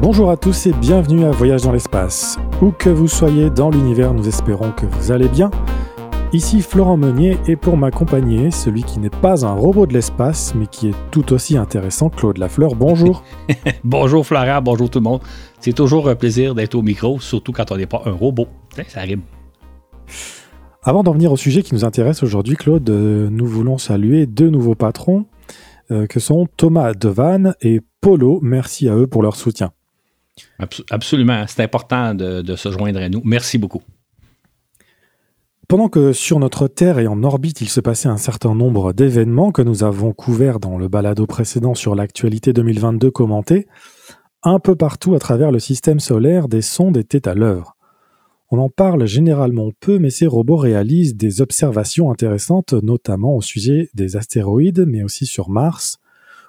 Bonjour à tous et bienvenue à Voyage dans l'espace. Où que vous soyez dans l'univers, nous espérons que vous allez bien. Ici Florent Meunier et pour m'accompagner, celui qui n'est pas un robot de l'espace, mais qui est tout aussi intéressant, Claude Lafleur. Bonjour. bonjour Florent, bonjour tout le monde. C'est toujours un plaisir d'être au micro, surtout quand on n'est pas un robot. Ça arrive. Avant d'en venir au sujet qui nous intéresse aujourd'hui, Claude, euh, nous voulons saluer deux nouveaux patrons euh, que sont Thomas Devanne et Polo. Merci à eux pour leur soutien absolument. C'est important de, se joindre à nous. Merci beaucoup. Pendant que sur notre Terre et en orbite, il se passait un certain nombre d'événements que nous avons couverts dans le balado précédent sur l'actualité 2022 commentée, un peu partout à travers le système solaire, des sondes étaient à l'œuvre. On en parle généralement peu, mais ces robots réalisent des observations intéressantes, notamment au sujet des astéroïdes, mais aussi sur Mars,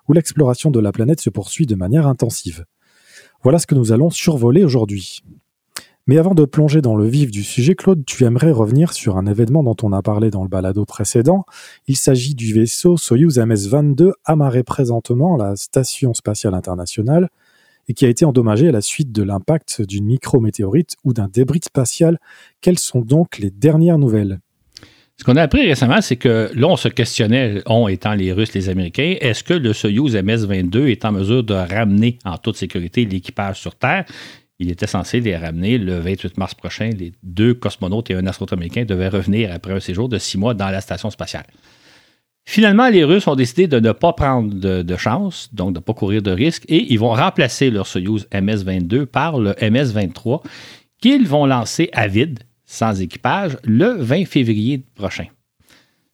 où l'exploration de la planète se poursuit de manière intensive. Voilà ce que nous allons survoler aujourd'hui. Mais avant de plonger dans le vif du sujet, Claude, tu aimerais revenir sur un événement dont on a parlé dans le balado précédent. Il s'agit du vaisseau Soyuz MS-22 amarré présentement à la Station spatiale internationale et qui a été endommagé à la suite de l'impact d'une micrométéorite ou d'un débris spatial. Quelles sont donc les dernières nouvelles? Ce qu'on a appris récemment, c'est que là, on se questionnait, on étant les Russes, les Américains, est-ce que le Soyuz MS-22 est en mesure de ramener en toute sécurité l'équipage sur Terre? Il était censé les ramener le 28 mars prochain. Les deux cosmonautes et un astronaute américain devaient revenir après un séjour de six mois dans la station spatiale. Finalement, les Russes ont décidé de ne pas prendre de, chance, donc de ne pas courir de risque, et ils vont remplacer leur Soyuz MS-22 par le MS-23 qu'ils vont lancer à vide sans équipage le 20 février prochain.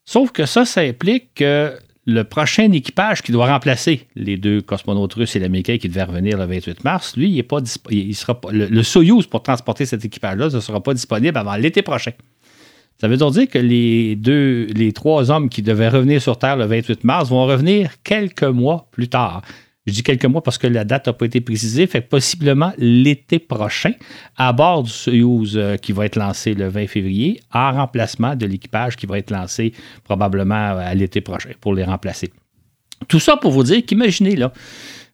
Sauf que ça, ça implique que le prochain équipage qui doit remplacer les deux cosmonautes russes et l'américain qui devaient revenir le 28 mars, lui, il est pas, il sera pas, le, Soyuz pour transporter cet équipage-là ne sera pas disponible avant l'été prochain. Ça veut donc dire que les deux, les trois hommes qui devaient revenir sur Terre le 28 mars vont revenir quelques mois plus tard. Je dis quelques mois parce que la date n'a pas été précisée, fait possiblement l'été prochain, à bord du Soyuz euh, qui va être lancé le 20 février, en remplacement de l'équipage qui va être lancé probablement à l'été prochain pour les remplacer. Tout ça pour vous dire qu'imaginez là,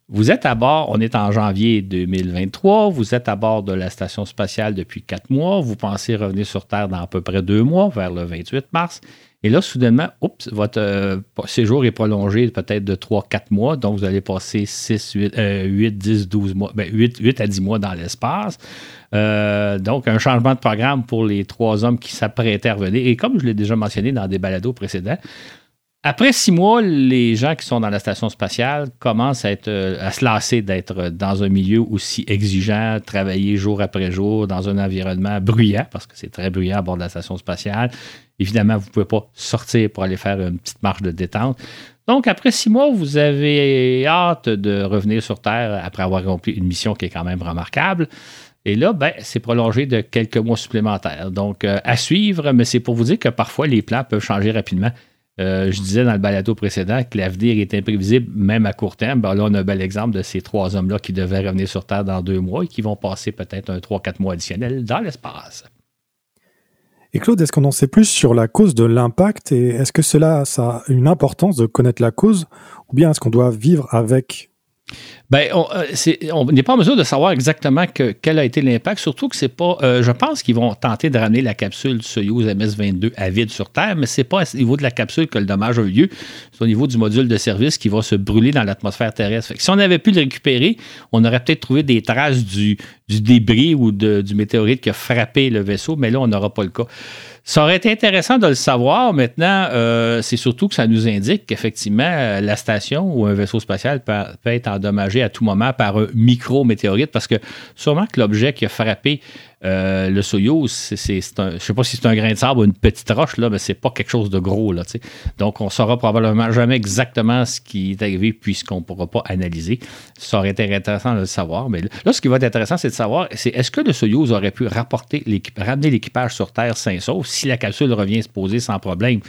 vous êtes à bord, on est en janvier 2023, vous êtes à bord de la station spatiale depuis quatre mois, vous pensez revenir sur Terre dans à peu près deux mois, vers le 28 mars. Et là, soudainement, oups, votre euh, séjour est prolongé peut-être de 3-4 mois. Donc, vous allez passer 6, 8, 10, 12 mois, ben 8, à 10 mois dans l'espace. Euh, donc, un changement de programme pour les trois hommes qui s'apprêtaient à revenir. Et comme je l'ai déjà mentionné dans des balados précédents, après six mois, les gens qui sont dans la station spatiale commencent euh, à se lasser d'être dans un milieu aussi exigeant, travailler jour après jour dans un environnement bruyant, parce que c'est très bruyant à bord de la station spatiale. Évidemment, vous ne pouvez pas sortir pour aller faire une petite marche de détente. Donc, après six mois, vous avez hâte de revenir sur Terre après avoir accompli une mission qui est quand même remarquable. Et là, ben, c'est prolongé de quelques mois supplémentaires. Donc, euh, à suivre, mais c'est pour vous dire que parfois, les plans peuvent changer rapidement. Euh, je disais dans le balado précédent que l'avenir est imprévisible, même à court terme. Ben là, on a un bel exemple de ces trois hommes-là qui devaient revenir sur Terre dans deux mois et qui vont passer peut-être un 3-4 mois additionnels dans l'espace. Et Claude, est-ce qu'on en sait plus sur la cause de l'impact et est-ce que cela a une importance de connaître la cause ou bien est-ce qu'on doit vivre avec ben, euh, on n'est pas en mesure de savoir exactement quel a été l'impact, surtout que c'est pas. Euh, je pense qu'ils vont tenter de ramener la capsule Soyuz MS-22 à vide sur Terre, mais c'est pas au niveau de la capsule que le dommage a eu lieu. C'est au niveau du module de service qui va se brûler dans l'atmosphère terrestre. si on avait pu le récupérer, on aurait peut-être trouvé des traces du, débris ou du météorite qui a frappé le vaisseau, mais là, on n'aura pas le cas. Ça aurait été intéressant de le savoir. Maintenant, euh, c'est surtout que ça nous indique qu'effectivement, euh, la station ou un vaisseau spatial peut, être endommagé à tout moment par un micro-météorite parce que sûrement que l'objet qui a frappé euh, le Soyuz, c'est, je ne sais pas si c'est un grain de sable ou une petite roche, là, mais c'est pas quelque chose de gros. Là, Donc, on saura probablement jamais exactement ce qui est arrivé puisqu'on ne pourra pas analyser. Ça aurait été intéressant de le savoir. Mais là, ce qui va être intéressant, c'est de savoir c'est est-ce que le Soyuz aurait pu rapporter ramener l'équipage sur Terre sain sauf si la capsule revient se poser sans problème?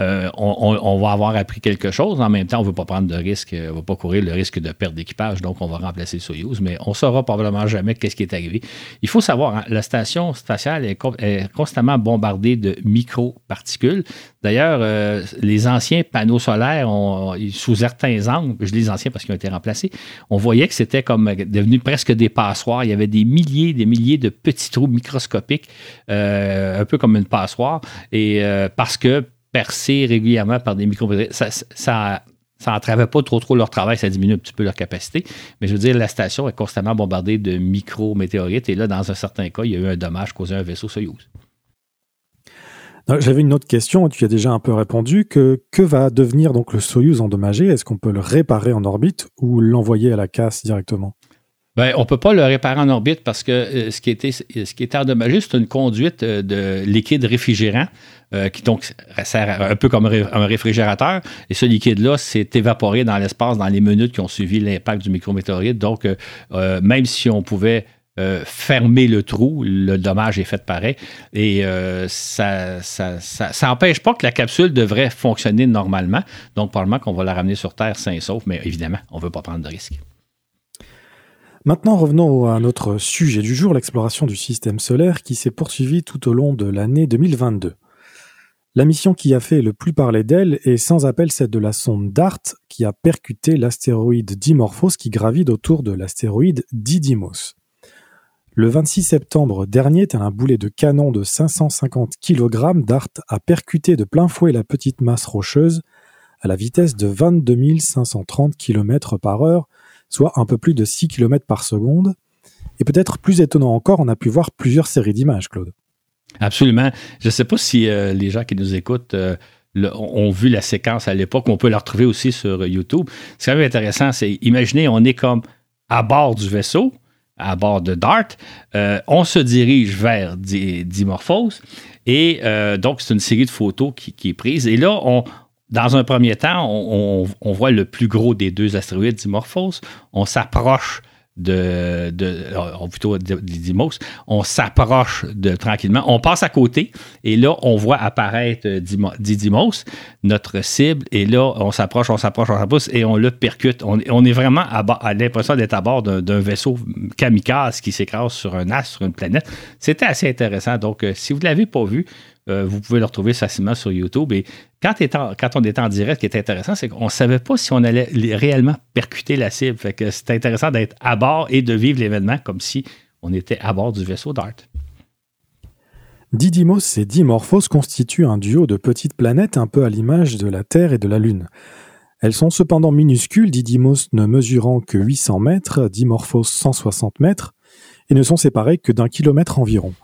Euh, on, va avoir appris quelque chose. En même temps, on ne veut pas prendre de risque, on ne va pas courir le risque de perte d'équipage, donc on va remplacer Soyuz, mais on ne saura probablement jamais qu'est-ce qui est arrivé. Il faut savoir, hein, la station spatiale est, constamment bombardée de micro-particules. D'ailleurs, euh, les anciens panneaux solaires, sous certains angles, je dis anciens parce qu'ils ont été remplacés, on voyait que c'était comme devenu presque des passoires. Il y avait des milliers, des milliers de petits trous microscopiques, euh, un peu comme une passoire, et parce que percés régulièrement par des micro ça, ça, ça n'entravait pas trop trop leur travail, ça diminue un petit peu leur capacité. Mais je veux dire, la station est constamment bombardée de micro-météorites. Et là, dans un certain cas, il y a eu un dommage causé à un vaisseau Soyuz. J'avais une autre question, tu as déjà un peu répondu. Que, que va devenir donc le Soyuz endommagé? Est-ce qu'on peut le réparer en orbite ou l'envoyer à la casse directement? Ben, on ne peut pas le réparer en orbite parce que euh, ce, qui était, ce qui endommagé, c'est une conduite euh, de liquide réfrigérant euh, qui donc sert un peu comme un réfrigérateur. Et ce liquide-là s'est évaporé dans l'espace dans les minutes qui ont suivi l'impact du micrométéorite. Donc, même si on pouvait fermer le trou, le dommage est fait pareil. Et ça n'empêche pas que la capsule devrait fonctionner normalement. Donc, probablement qu'on va la ramener sur Terre sain et sauf, mais évidemment, on ne veut pas prendre de risques. Maintenant, revenons à notre sujet du jour, l'exploration du système solaire qui s'est poursuivie tout au long de l'année 2022. La mission qui a fait le plus parler d'elle est sans appel celle de la sonde DART qui a percuté l'astéroïde Dimorphos qui gravite autour de l'astéroïde Didymos. Le 26 septembre dernier, un boulet de canon de 550 kg, DART a percuté de plein fouet la petite masse rocheuse à la vitesse de 22 530 km par heure soit un peu plus de 6 km par seconde. Et peut-être plus étonnant encore, on a pu voir plusieurs séries d'images, Claude. Absolument. Je ne sais pas si euh, les gens qui nous écoutent euh, ont vu la séquence à l'époque. On peut la retrouver aussi sur YouTube. Ce qui est intéressant, c'est imaginez, on est comme à bord du vaisseau, à bord de DART. Euh, on se dirige vers Dimorphos. Et donc, c'est une série de photos qui, qui, est prise. Et là, on, dans un premier temps, on, voit le plus gros des deux astéroïdes Dimorphos. On s'approche de, de plutôt Didymos, on s'approche de tranquillement, on passe à côté et là on voit apparaître Didymos, notre cible, et là on s'approche, on s'approche, on s'approche et on le percute. On, est vraiment à, à l'impression d'être à bord d'un vaisseau kamikaze qui s'écrase sur un astre, sur une planète. C'était assez intéressant. Donc, euh, si vous ne l'avez pas vu, euh, vous pouvez le retrouver facilement sur YouTube. Et quand, on était en direct, ce qui était intéressant, c'est qu'on ne savait pas si on allait réellement percuter la cible. Fait c'était intéressant d'être à bord et de vivre l'événement comme si on était à bord du vaisseau DART. Didymos et Dimorphos constituent un duo de petites planètes un peu à l'image de la Terre et de la Lune. Elles sont cependant minuscules, Didymos ne mesurant que 800 mètres, Dimorphos 160 mètres, et ne sont séparées que d'un kilomètre environ.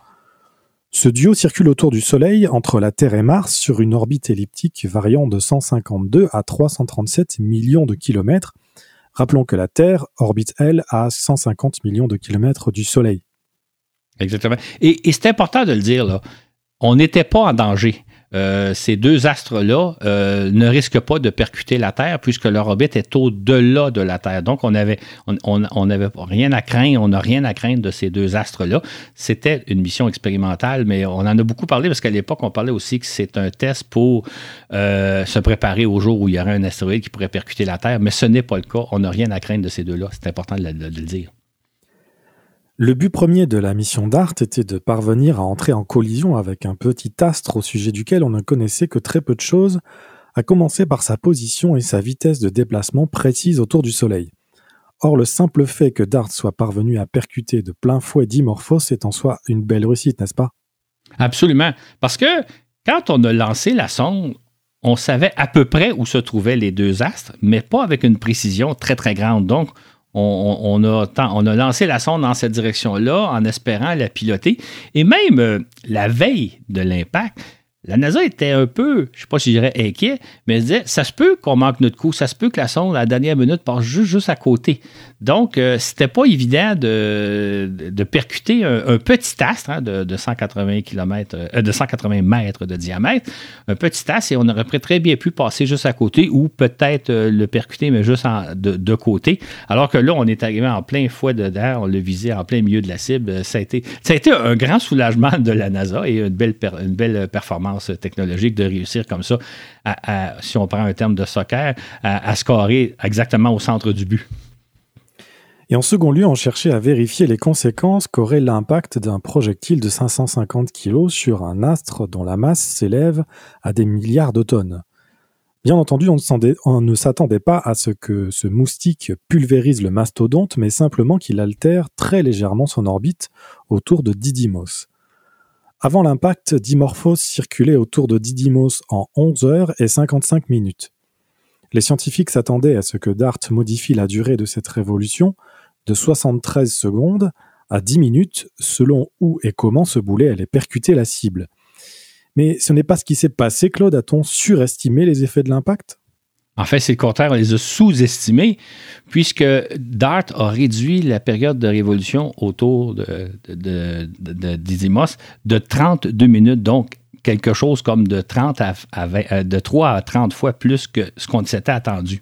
Ce duo circule autour du Soleil entre la Terre et Mars sur une orbite elliptique variant de 152 à 337 millions de kilomètres. Rappelons que la Terre orbite, elle, à 150 millions de kilomètres du Soleil. Exactement. Et, c'est important de le dire, là. On n'était pas en danger. Euh, ces deux astres-là euh, ne risquent pas de percuter la Terre puisque leur orbite est au-delà de la Terre. Donc, on n'avait rien à craindre, on n'a rien à craindre de ces deux astres-là. C'était une mission expérimentale, mais on en a beaucoup parlé parce qu'à l'époque, on parlait aussi que c'est un test pour euh, se préparer au jour où il y aurait un astéroïde qui pourrait percuter la Terre, mais ce n'est pas le cas. On n'a rien à craindre de ces deux-là. C'est important de le dire. Le but premier de la mission DART était de parvenir à entrer en collision avec un petit astre au sujet duquel on ne connaissait que très peu de choses, à commencer par sa position et sa vitesse de déplacement précise autour du Soleil. Or, le simple fait que DART soit parvenu à percuter de plein fouet Dimorphos est en soi une belle réussite, n'est-ce pas? Absolument. Parce que quand on a lancé la sonde, on savait à peu près où se trouvaient les deux astres, mais pas avec une précision très très grande. Donc, on, a, lancé la sonde dans cette direction-là en espérant la piloter. Et même euh, la veille de l'impact, la NASA était un peu, je ne sais pas si je dirais inquiet, mais elle disait ça se peut qu'on manque notre coup, ça se peut que la sonde, à la dernière minute, passe juste, juste à côté. Donc, euh, c'était pas évident de, percuter un, petit astre hein, de, 180 km, euh, de 180 mètres de diamètre, un petit astre, et on aurait très bien pu passer juste à côté ou peut-être euh, le percuter, mais juste de, côté. Alors que là, on est arrivé en plein fouet dedans, on l'a visé en plein milieu de la cible. Ça a été, un grand soulagement de la NASA et une belle performance technologique de réussir comme ça, si on prend un terme de soccer, à, scorer exactement au centre du but. Et en second lieu, on cherchait à vérifier les conséquences qu'aurait l'impact d'un projectile de 550 kg sur un astre dont la masse s'élève à des milliards de tonnes. Bien entendu, on ne s'attendait pas à ce que ce moustique pulvérise le mastodonte, mais simplement qu'il altère très légèrement son orbite autour de Didymos. Avant l'impact, Dimorphos circulait autour de Didymos en 11 heures et 55 minutes. Les scientifiques s'attendaient à ce que DART modifie la durée de cette révolution de 73 secondes à 10 minutes selon où et comment ce boulet allait percuter la cible. Mais ce n'est pas ce qui s'est passé, Claude. A-t-on surestimé les effets de l'impact? En fait, c'est le on les a sous-estimés, puisque DART a réduit la période de révolution autour de, de, de, 32 minutes, donc quelque chose comme de, 30 à, euh, de 3 à 30 fois plus que ce qu'on s'était attendu.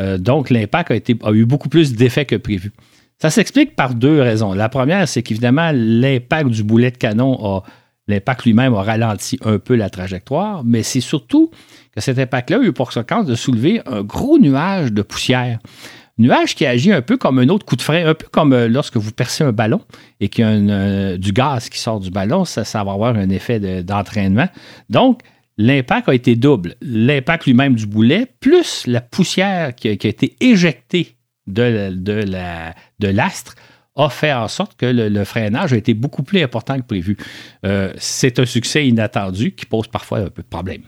Euh, donc, l'impact a eu beaucoup plus d'effets que prévu. Ça s'explique par deux raisons. La première, c'est qu'évidemment, l'impact du boulet de canon a L'impact lui-même a ralenti un peu la trajectoire, mais c'est surtout que cet impact-là a eu pour conséquence de soulever un gros nuage de poussière. Nuage qui agit un peu comme un autre coup de frein, un peu comme euh, lorsque vous percez un ballon et qu'il y a euh, du gaz qui sort du ballon, ça, va avoir un effet d'entraînement. Donc, l'impact a été double. L'impact lui-même du boulet, plus la poussière qui a, été éjectée de, de l'astre, a fait en sorte que le, freinage a été beaucoup plus important que prévu. Euh, c'est un succès inattendu qui pose parfois un peu de problème.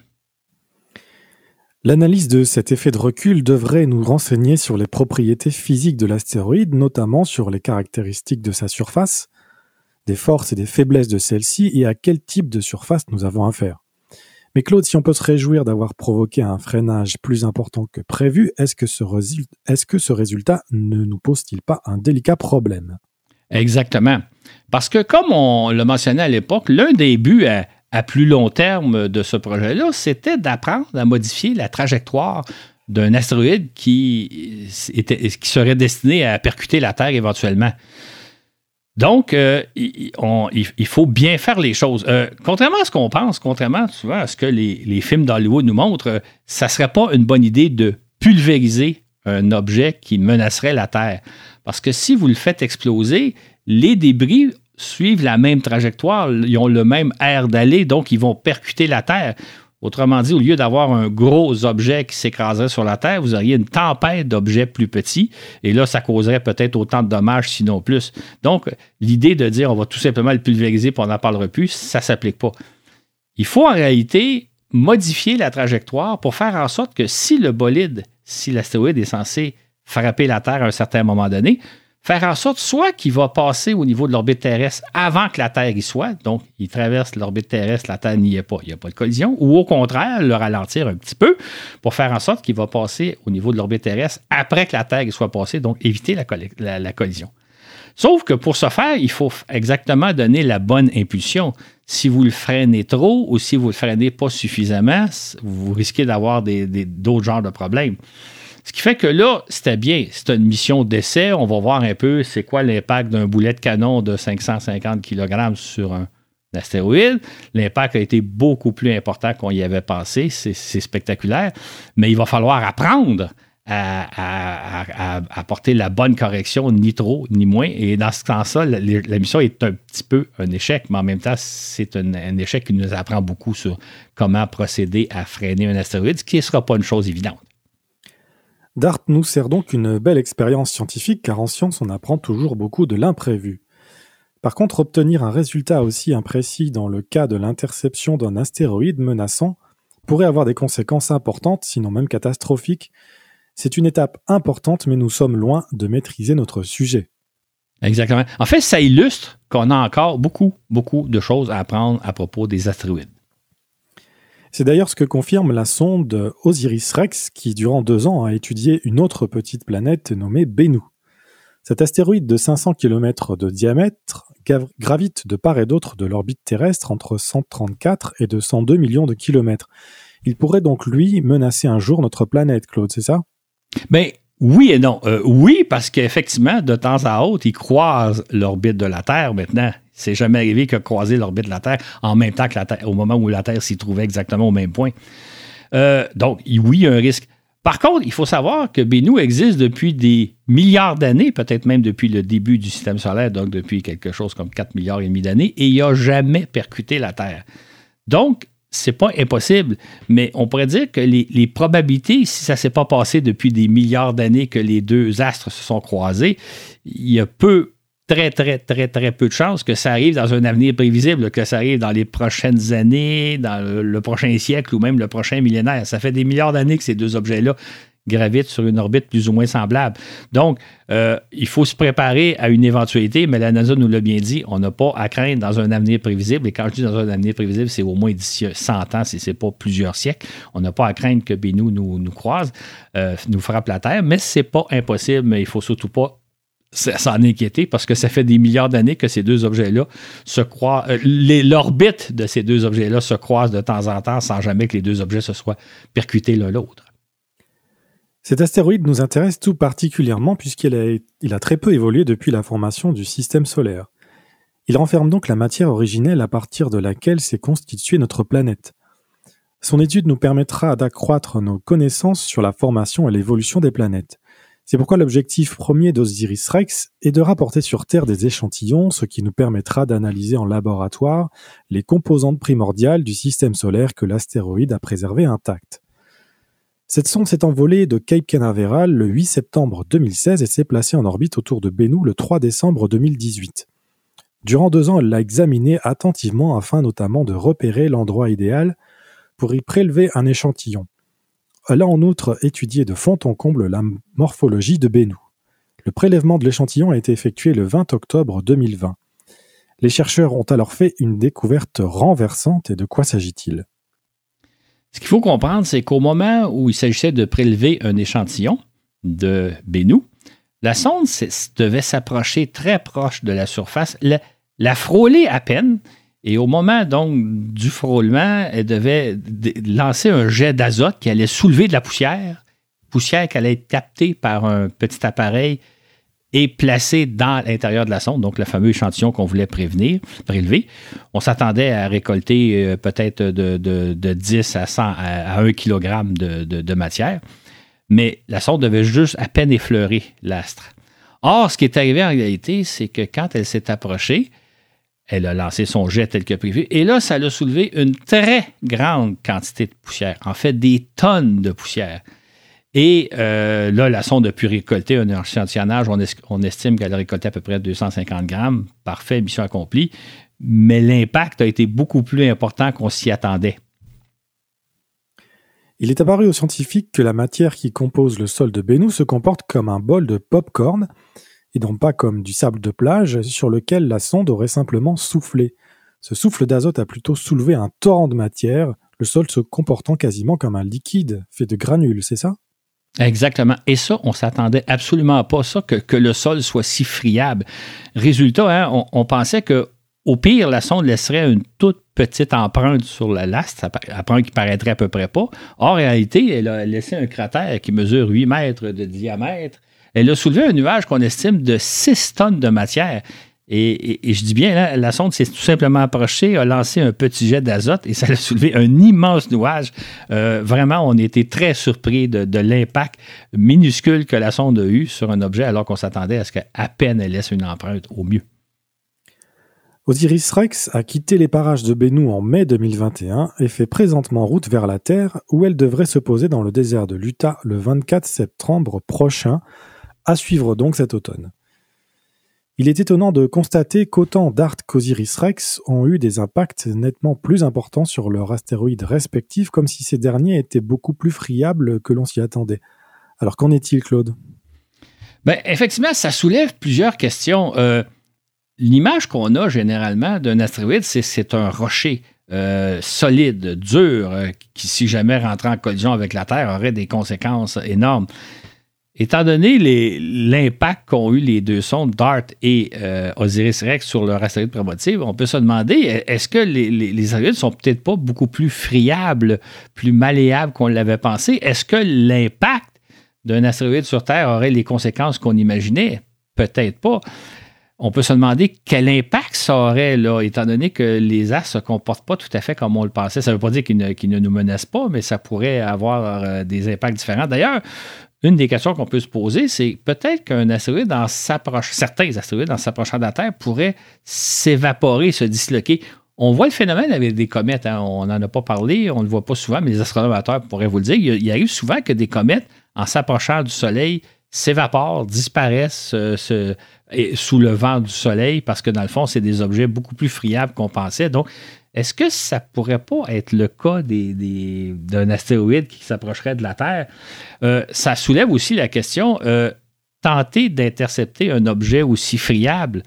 L'analyse de cet effet de recul devrait nous renseigner sur les propriétés physiques de l'astéroïde, notamment sur les caractéristiques de sa surface, des forces et des faiblesses de celle-ci et à quel type de surface nous avons affaire. Mais Claude, si on peut se réjouir d'avoir provoqué un freinage plus important que prévu, est-ce que, ce résultat ne nous pose-t-il pas un délicat problème? Exactement. Parce que comme on le mentionnait à l'époque, l'un des buts à, plus long terme de ce projet-là, c'était d'apprendre à modifier la trajectoire d'un astéroïde qui, qui serait destiné à percuter la Terre éventuellement. Donc, euh, il, faut bien faire les choses. Euh, contrairement à ce qu'on pense, contrairement souvent à ce que les, films d'Hollywood nous montrent, euh, ça ne serait pas une bonne idée de pulvériser un objet qui menacerait la Terre. Parce que si vous le faites exploser, les débris suivent la même trajectoire, ils ont le même air d'aller, donc ils vont percuter la Terre. Autrement dit, au lieu d'avoir un gros objet qui s'écraserait sur la Terre, vous auriez une tempête d'objets plus petits. Et là, ça causerait peut-être autant de dommages, sinon plus. Donc, l'idée de dire on va tout simplement le pulvériser pour on n'en parlera plus, ça ne s'applique pas. Il faut en réalité modifier la trajectoire pour faire en sorte que si le bolide, si l'astéroïde est censé frapper la Terre à un certain moment donné, faire en sorte soit qu'il va passer au niveau de l'orbite terrestre avant que la Terre y soit, donc il traverse l'orbite terrestre, la Terre n'y est pas, il n'y a pas de collision, ou au contraire, le ralentir un petit peu pour faire en sorte qu'il va passer au niveau de l'orbite terrestre après que la Terre y soit passée, donc éviter la, collision. Sauf que pour ce faire, il faut exactement donner la bonne impulsion. Si vous le freinez trop ou si vous le freinez pas suffisamment, vous risquez d'avoir d'autres genres de problèmes. Ce qui fait que là, c'était bien. C'est une mission d'essai. On va voir un peu c'est quoi l'impact d'un boulet de canon de 550 kg sur un astéroïde. L'impact a été beaucoup plus important qu'on y avait pensé. C'est spectaculaire. Mais il va falloir apprendre à, apporter la bonne correction, ni trop, ni moins. Et dans ce sens-là, la, mission est un petit peu un échec, mais en même temps, c'est un, un, échec qui nous apprend beaucoup sur comment procéder à freiner un astéroïde, ce qui ne sera pas une chose évidente. DART nous sert donc une belle expérience scientifique car en science on apprend toujours beaucoup de l'imprévu. Par contre, obtenir un résultat aussi imprécis dans le cas de l'interception d'un astéroïde menaçant pourrait avoir des conséquences importantes, sinon même catastrophiques. C'est une étape importante, mais nous sommes loin de maîtriser notre sujet. Exactement. En fait, ça illustre qu'on a encore beaucoup, beaucoup de choses à apprendre à propos des astéroïdes. C'est d'ailleurs ce que confirme la sonde Osiris-Rex qui, durant deux ans, a étudié une autre petite planète nommée Bennu. Cet astéroïde de 500 km de diamètre gravite de part et d'autre de l'orbite terrestre entre 134 et 202 millions de kilomètres. Il pourrait donc, lui, menacer un jour notre planète, Claude, c'est ça? Ben, oui et non. Euh, oui, parce qu'effectivement, de temps à autre, il croise l'orbite de la Terre maintenant. C'est jamais arrivé que croiser l'orbite de la Terre en même temps que la Terre, au moment où la Terre s'y trouvait exactement au même point. Euh, donc, oui, il y a un risque. Par contre, il faut savoir que Bennu existe depuis des milliards d'années, peut-être même depuis le début du système solaire, donc depuis quelque chose comme 4 milliards et demi d'années, et il n'a jamais percuté la Terre. Donc, c'est pas impossible, mais on pourrait dire que les, les probabilités, si ça ne s'est pas passé depuis des milliards d'années que les deux astres se sont croisés, il y a peu très, très, très, très peu de chances que ça arrive dans un avenir prévisible, que ça arrive dans les prochaines années, dans le, prochain siècle ou même le prochain millénaire. Ça fait des milliards d'années que ces deux objets-là gravitent sur une orbite plus ou moins semblable. Donc, euh, il faut se préparer à une éventualité, mais la NASA nous l'a bien dit, on n'a pas à craindre dans un avenir prévisible. Et quand je dis dans un avenir prévisible, c'est au moins d'ici 100 ans, si ce n'est pas plusieurs siècles. On n'a pas à craindre que Bennu nous, nous croise, euh, nous frappe la Terre, mais ce n'est pas impossible, mais il ne faut surtout pas s'en inquiéter parce que ça fait des milliards d'années que ces deux objets-là se croisent. Euh, l'orbite de ces deux objets-là se croise de temps en temps sans jamais que les deux objets se soient percutés l'un l'autre. Cet astéroïde nous intéresse tout particulièrement puisqu'il a, très peu évolué depuis la formation du système solaire. Il renferme donc la matière originelle à partir de laquelle s'est constituée notre planète. Son étude nous permettra d'accroître nos connaissances sur la formation et l'évolution des planètes. C'est pourquoi l'objectif premier d'Osiris Rex est de rapporter sur Terre des échantillons, ce qui nous permettra d'analyser en laboratoire les composantes primordiales du système solaire que l'astéroïde a préservé intact. Cette sonde s'est envolée de Cape Canaveral le 8 septembre 2016 et s'est placée en orbite autour de Bennu le 3 décembre 2018. Durant deux ans, elle l'a examinée attentivement afin notamment de repérer l'endroit idéal pour y prélever un échantillon. Elle a en outre étudié de fond en comble la morphologie de Bennu. Le prélèvement de l'échantillon a été effectué le 20 octobre 2020. Les chercheurs ont alors fait une découverte renversante et de quoi s'agit-il? Ce qu'il faut comprendre, c'est qu'au moment où il s'agissait de prélever un échantillon de Bennu, la sonde devait s'approcher très proche de la surface, la frôler à peine, et au moment du frôlement, elle devait lancer un jet d'azote qui allait soulever de la poussière, poussière qui allait être captée par un petit appareil et placée dans l'intérieur de la sonde, donc le fameux échantillon qu'on voulait prévenir, prélever. On s'attendait à récolter euh, peut-être de, 10 à 100 à, 1 kg de matière, mais la sonde devait juste à peine effleurer l'astre. Or, ce qui est arrivé en réalité, c'est que quand elle s'est approchée, elle a lancé son jet tel que prévu. Et là, ça a soulevé une très grande quantité de poussière, en fait des tonnes de poussière. Et euh, là, la sonde a pu récolter un échantillonnage. On, estime qu'elle a récolté à peu près 250 grammes. Parfait, mission accomplie. Mais l'impact a été beaucoup plus important qu'on s'y attendait. Il est apparu aux scientifiques que la matière qui compose le sol de Bennu se comporte comme un bol de pop-corn et non pas comme du sable de plage sur lequel la sonde aurait simplement soufflé. Ce souffle d'azote a plutôt soulevé un torrent de matière, le sol se comportant quasiment comme un liquide fait de granules, c'est ça? Exactement. Et ça, on s'attendait absolument pas à ça, que, le sol soit si friable. Résultat, hein, on, pensait que au pire, la sonde laisserait une toute petite empreinte sur la last, empreinte qui paraîtrait à peu près pas. En réalité, elle a laissé un cratère qui mesure 8 mètres de diamètre elle a soulevé un nuage qu'on estime de 6 tonnes de matière. Et, je dis bien, la sonde s'est tout simplement approchée, a lancé un petit jet d'azote et ça a soulevé un immense nuage. Euh, vraiment, on était très surpris de, l'impact minuscule que la sonde a eu sur un objet alors qu'on s'attendait à ce qu'à peine elle laisse une empreinte au mieux. Osiris Rex a quitté les parages de Bennu en mai 2021 et fait présentement route vers la Terre où elle devrait se poser dans le désert de l'Utah le 24 septembre prochain à suivre donc cet automne. Il est étonnant de constater qu'autant DART qu'Osiris Rex ont eu des impacts nettement plus importants sur leurs astéroïdes respectifs, comme si ces derniers étaient beaucoup plus friables que l'on s'y attendait. Alors qu'en est-il, Claude? Ben, Effectivement, ça soulève plusieurs questions. Euh, l'image qu'on a généralement d'un astéroïde, c'est c'est un rocher. Euh, solide, dur, euh, qui, si jamais rentrait en collision avec la Terre, aurait des conséquences énormes. Étant donné l'impact qu'ont eu les deux sondes, DART et euh, Osiris-Rex, sur leur astéroïde promotive, on peut se demander est-ce que les, les, astéroïdes sont peut-être pas beaucoup plus friables, plus malléables qu'on l'avait pensé? Est-ce que l'impact d'un astéroïde sur Terre aurait les conséquences qu'on imaginait? Peut-être pas. on peut se demander quel impact ça aurait, étant donné que les astres ne se comportent pas tout à fait comme on le pensait. Ça ne veut pas dire qu'ils ne, nous menacent pas, mais ça pourrait avoir euh, des impacts différents. D'ailleurs, une des questions qu'on peut se poser, c'est peut-être qu'un astéroïde en s'approche, certains astéroïdes en s'approchant de la Terre pourraient s'évaporer, se disloquer. On voit le phénomène avec des comètes. Hein. On n'en a pas parlé, on ne le voit pas souvent, mais les astronomes pourraient vous le dire. Il, arrive souvent que des comètes, en s'approchant du Soleil, s'évaporent, disparaissent euh, sous le vent du Soleil parce que dans le fond, c'est des objets beaucoup plus friables qu'on pensait. Donc, est-ce que ça pourrait pas être le cas d'un astéroïde qui s'approcherait de la Terre? Euh, ça soulève aussi la question, euh, tenter d'intercepter un objet aussi friable,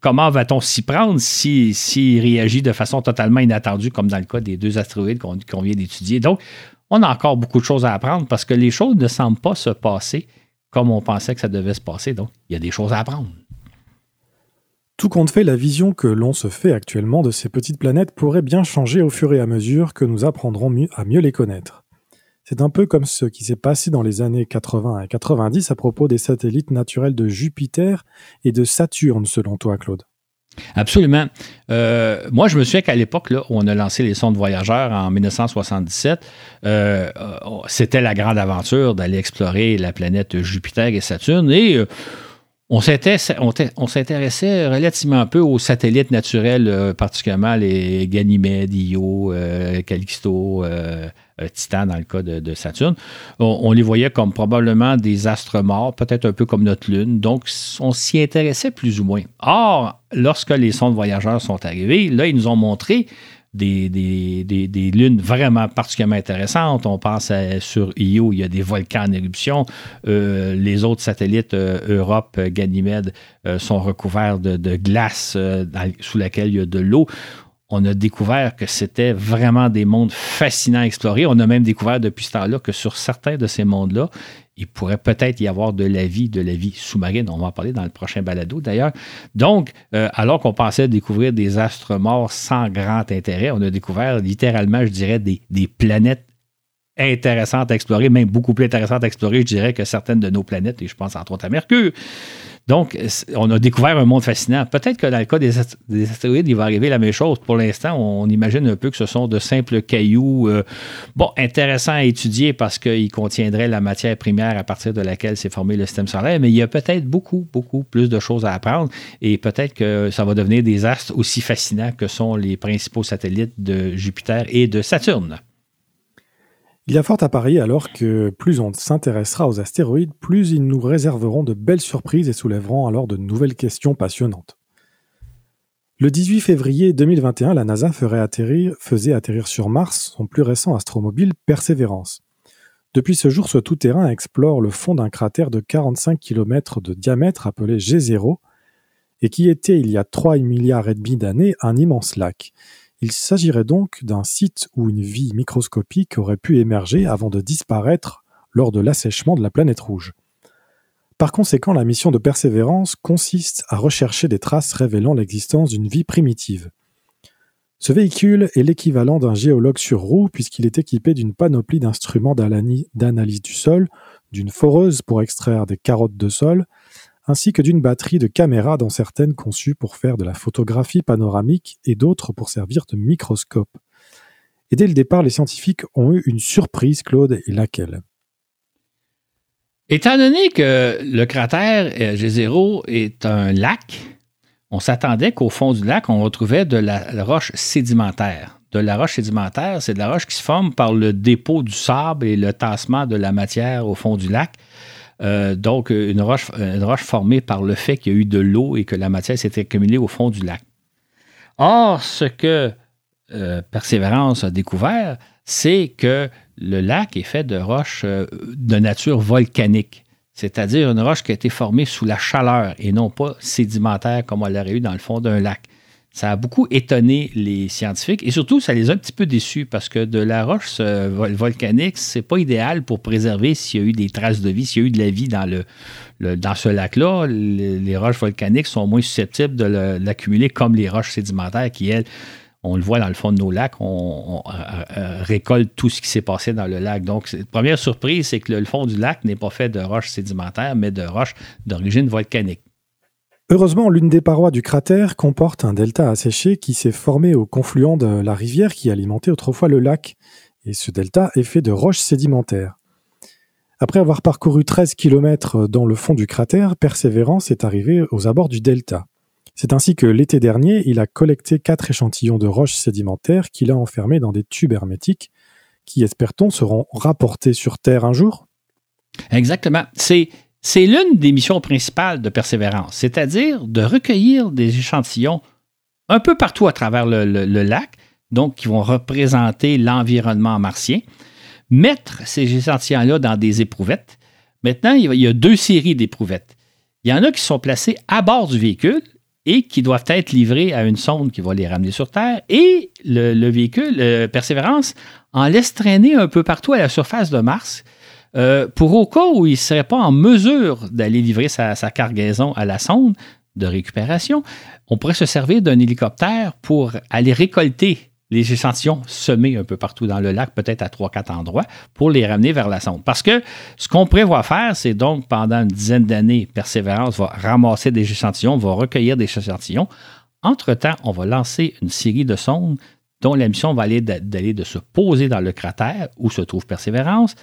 comment va-t-on s'y prendre s'il réagit de façon totalement inattendue, comme dans le cas des deux astéroïdes qu'on vient d'étudier? Donc, on a encore beaucoup de choses à apprendre parce que les choses ne semblent pas se passer comme on pensait que ça devait se passer. Donc, il y a des choses à apprendre. Tout compte fait, la vision que l'on se fait actuellement de ces petites planètes pourrait bien changer au fur et à mesure que nous apprendrons à mieux les connaître. C'est un peu comme ce qui s'est passé dans les années 80 et 90 à propos des satellites naturels de Jupiter et de Saturne, selon toi, Claude. Absolument. Euh, moi, je me souviens qu'à l'époque, où on a lancé les sondes voyageurs en 1977, euh, c'était la grande aventure d'aller explorer la planète Jupiter et Saturne. Et euh, on s'intéressait relativement peu aux satellites naturels, particulièrement les Ganymède, Io, Callisto, Titan dans le cas de, Saturne. On, les voyait comme probablement des astres morts, peut-être un peu comme notre Lune. Donc, on s'y intéressait plus ou moins. Or, lorsque les sondes voyageurs sont arrivés, là, ils nous ont montré des, lunes vraiment particulièrement intéressantes. On pense sur Io, il y a des volcans en éruption. Euh, les autres satellites, euh, Europe, Ganymède, euh, sont recouverts de, glace sous laquelle il y a de l'eau on a découvert que c'était vraiment des mondes fascinants à explorer. On a même découvert depuis ce temps-là que sur certains de ces mondes-là, il pourrait peut-être y avoir de la vie, de la vie sous-marine. On va en parler dans le prochain balado d'ailleurs. Donc, euh, alors qu'on pensait découvrir des astres morts sans grand intérêt, on a découvert littéralement, je dirais, des, des planètes intéressantes à explorer, même beaucoup plus intéressantes à explorer, je dirais, que certaines de nos planètes, et je pense entre autres à Mercure. Donc, on a découvert un monde fascinant. Peut-être que dans le cas des, astéroïdes, il va arriver la même chose. Pour l'instant, on imagine un peu que ce sont de simples cailloux, euh, intéressants à étudier parce qu'ils contiendraient la matière primaire à partir de laquelle s'est formé le système solaire, mais il y a peut-être beaucoup, beaucoup plus de choses à apprendre et peut-être que ça va devenir des astres aussi fascinants que sont les principaux satellites de Jupiter et de Saturne. Il y a fort à parier alors que plus on s'intéressera aux astéroïdes, plus ils nous réserveront de belles surprises et soulèveront alors de nouvelles questions passionnantes. Le 18 février 2021, la NASA faisait atterrir sur Mars son plus récent astromobile Perseverance. Depuis ce jour, ce tout-terrain explore le fond d'un cratère de 45 km de diamètre appelé G0 et qui était il y a 3 milliards et demi d'années un immense lac. Il s'agirait donc d'un site où une vie microscopique aurait pu émerger avant de disparaître lors de l'assèchement de la planète rouge. Par conséquent, la mission de Persévérance consiste à rechercher des traces révélant l'existence d'une vie primitive. Ce véhicule est l'équivalent d'un géologue sur roue puisqu'il est équipé d'une panoplie d'instruments d'analyse du sol, d'une foreuse pour extraire des carottes de sol, ainsi que d'une batterie de caméras dont certaines conçues pour faire de la photographie panoramique et d'autres pour servir de microscope. Et dès le départ, les scientifiques ont eu une surprise, Claude, et laquelle? Étant donné que le cratère euh, G0 est un lac, on s'attendait qu'au fond du lac, on retrouvait de la roche sédimentaire. De la roche sédimentaire, c'est de la roche qui se forme par le dépôt du sable et le tassement de la matière au fond du lac. Euh, donc, une roche, formée par le fait qu'il y a eu de l'eau et que la matière s'est accumulée au fond du lac. Or, ce que euh, Persévérance a découvert, c'est que le lac est fait de roches euh, de nature volcanique, c'est-à-dire une roche qui a été formée sous la chaleur et non pas sédimentaire comme on l'aurait eu dans le fond d'un lac. Ça a beaucoup étonné les scientifiques et surtout, ça les a un petit peu déçus parce que de la roche volcanique, c'est pas idéal pour préserver s'il y a eu des traces de vie, s'il y a eu de la vie dans, le, dans ce lac-là. Les, roches volcaniques sont moins susceptibles de l'accumuler comme les roches sédimentaires qui, elles, on le voit dans le fond de nos lacs, on, récolte tout ce qui s'est passé dans le lac. Donc, première surprise, c'est que le, fond du lac n'est pas fait de roches sédimentaires, mais de roches d'origine volcanique. Heureusement, l'une des parois du cratère comporte un delta asséché qui s'est formé au confluent de la rivière qui alimentait autrefois le lac, et ce delta est fait de roches sédimentaires. Après avoir parcouru 13 km dans le fond du cratère, Persévérance est arrivé aux abords du delta. C'est ainsi que l'été dernier, il a collecté quatre échantillons de roches sédimentaires qu'il a enfermés dans des tubes hermétiques qui, espère-t-on, seront rapportés sur Terre un jour? Exactement. C'est, c'est l'une des missions principales de Persévérance, c'est-à-dire de recueillir des échantillons un peu partout à travers le, lac, donc qui vont représenter l'environnement martien, mettre ces échantillons-là dans des éprouvettes. Maintenant, il y a deux séries d'éprouvettes. Il y en a qui sont placées à bord du véhicule et qui doivent être livrés à une sonde qui va les ramener sur Terre. Et le, véhicule, euh, Persévérance, en laisse traîner un peu partout à la surface de Mars. Euh, pour au cas où il ne serait pas en mesure d'aller livrer sa, cargaison à la sonde de récupération, on pourrait se servir d'un hélicoptère pour aller récolter les échantillons semés un peu partout dans le lac, peut-être à trois, quatre endroits, pour les ramener vers la sonde. Parce que ce qu'on prévoit faire, c'est donc pendant une dizaine d'années, Persévérance va ramasser des échantillons, va recueillir des échantillons. Entre-temps, on va lancer une série de sondes dont la mission va aller d'aller de se poser dans le cratère où se trouve Persévérance,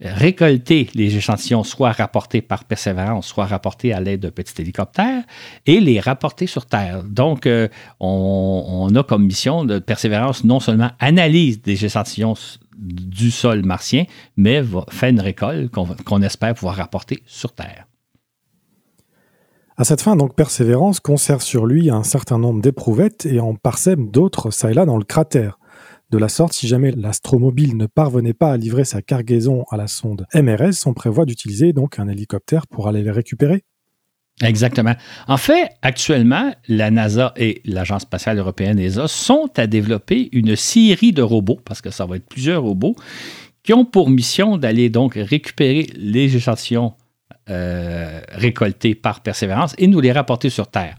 récolter les échantillons, soit rapportés par Persévérance, soit rapportés à l'aide d'un petit hélicoptère, et les rapporter sur Terre. Donc, euh, on, a comme mission de Persévérance non seulement analyse des échantillons du sol martien, mais va, fait une récolte qu'on espère pouvoir rapporter sur Terre. À cette fin, donc, Persévérance conserve sur lui un certain nombre d'éprouvettes et en parsème d'autres ça et là dans le cratère. De la sorte, si jamais l'astromobile ne parvenait pas à livrer sa cargaison à la sonde MRS, on prévoit d'utiliser donc un hélicoptère pour aller les récupérer. Exactement. En fait, actuellement, la NASA et l'Agence spatiale européenne ESA sont à développer une série de robots, parce que ça va être plusieurs robots, qui ont pour mission d'aller donc récupérer les échantillons euh, récoltés par Persévérance et nous les rapporter sur Terre.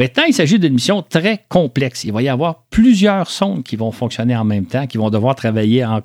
Maintenant, il s'agit d'une mission très complexe. Il va y avoir plusieurs sondes qui vont fonctionner en même temps, qui vont devoir travailler en,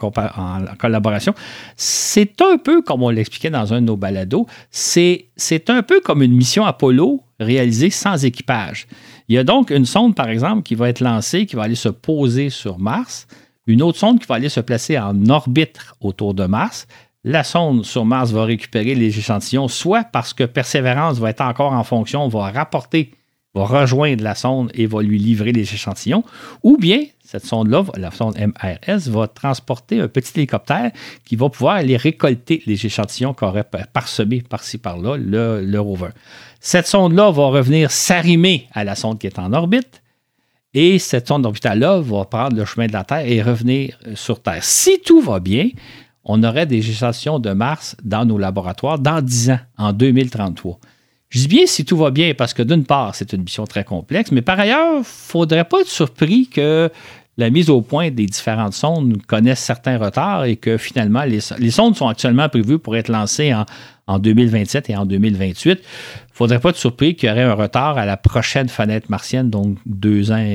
collaboration. C'est un peu, comme on l'expliquait dans un de nos balados, c'est un peu comme une mission Apollo réalisée sans équipage. Il y a donc une sonde, par exemple, qui va être lancée, qui va aller se poser sur Mars, une autre sonde qui va aller se placer en orbite autour de Mars, la sonde sur Mars va récupérer les échantillons, soit parce que Persévérance va être encore en fonction, va rapporter, va rejoindre la sonde et va lui livrer les échantillons, ou bien cette sonde-là, la sonde MRS, va transporter un petit hélicoptère qui va pouvoir aller récolter les échantillons qu'aurait parsemé par-ci par-là le, le rover. Cette sonde-là va revenir s'arrimer à la sonde qui est en orbite. Et cette sonde orbitale-là va prendre le chemin de la Terre et revenir sur Terre. Si tout va bien, on aurait des échantillons de Mars dans nos laboratoires dans 10 ans, en 2033. Je dis bien si tout va bien, parce que d'une part, c'est une mission très complexe, mais par ailleurs, il ne faudrait pas être surpris que la mise au point des différentes sondes connaisse certains retards et que finalement, les, sondes sont actuellement prévues pour être lancées en 2027 et en 2028. Faudrait pas être surpris qu'il y aurait un retard à la prochaine fenêtre martienne, donc deux ans,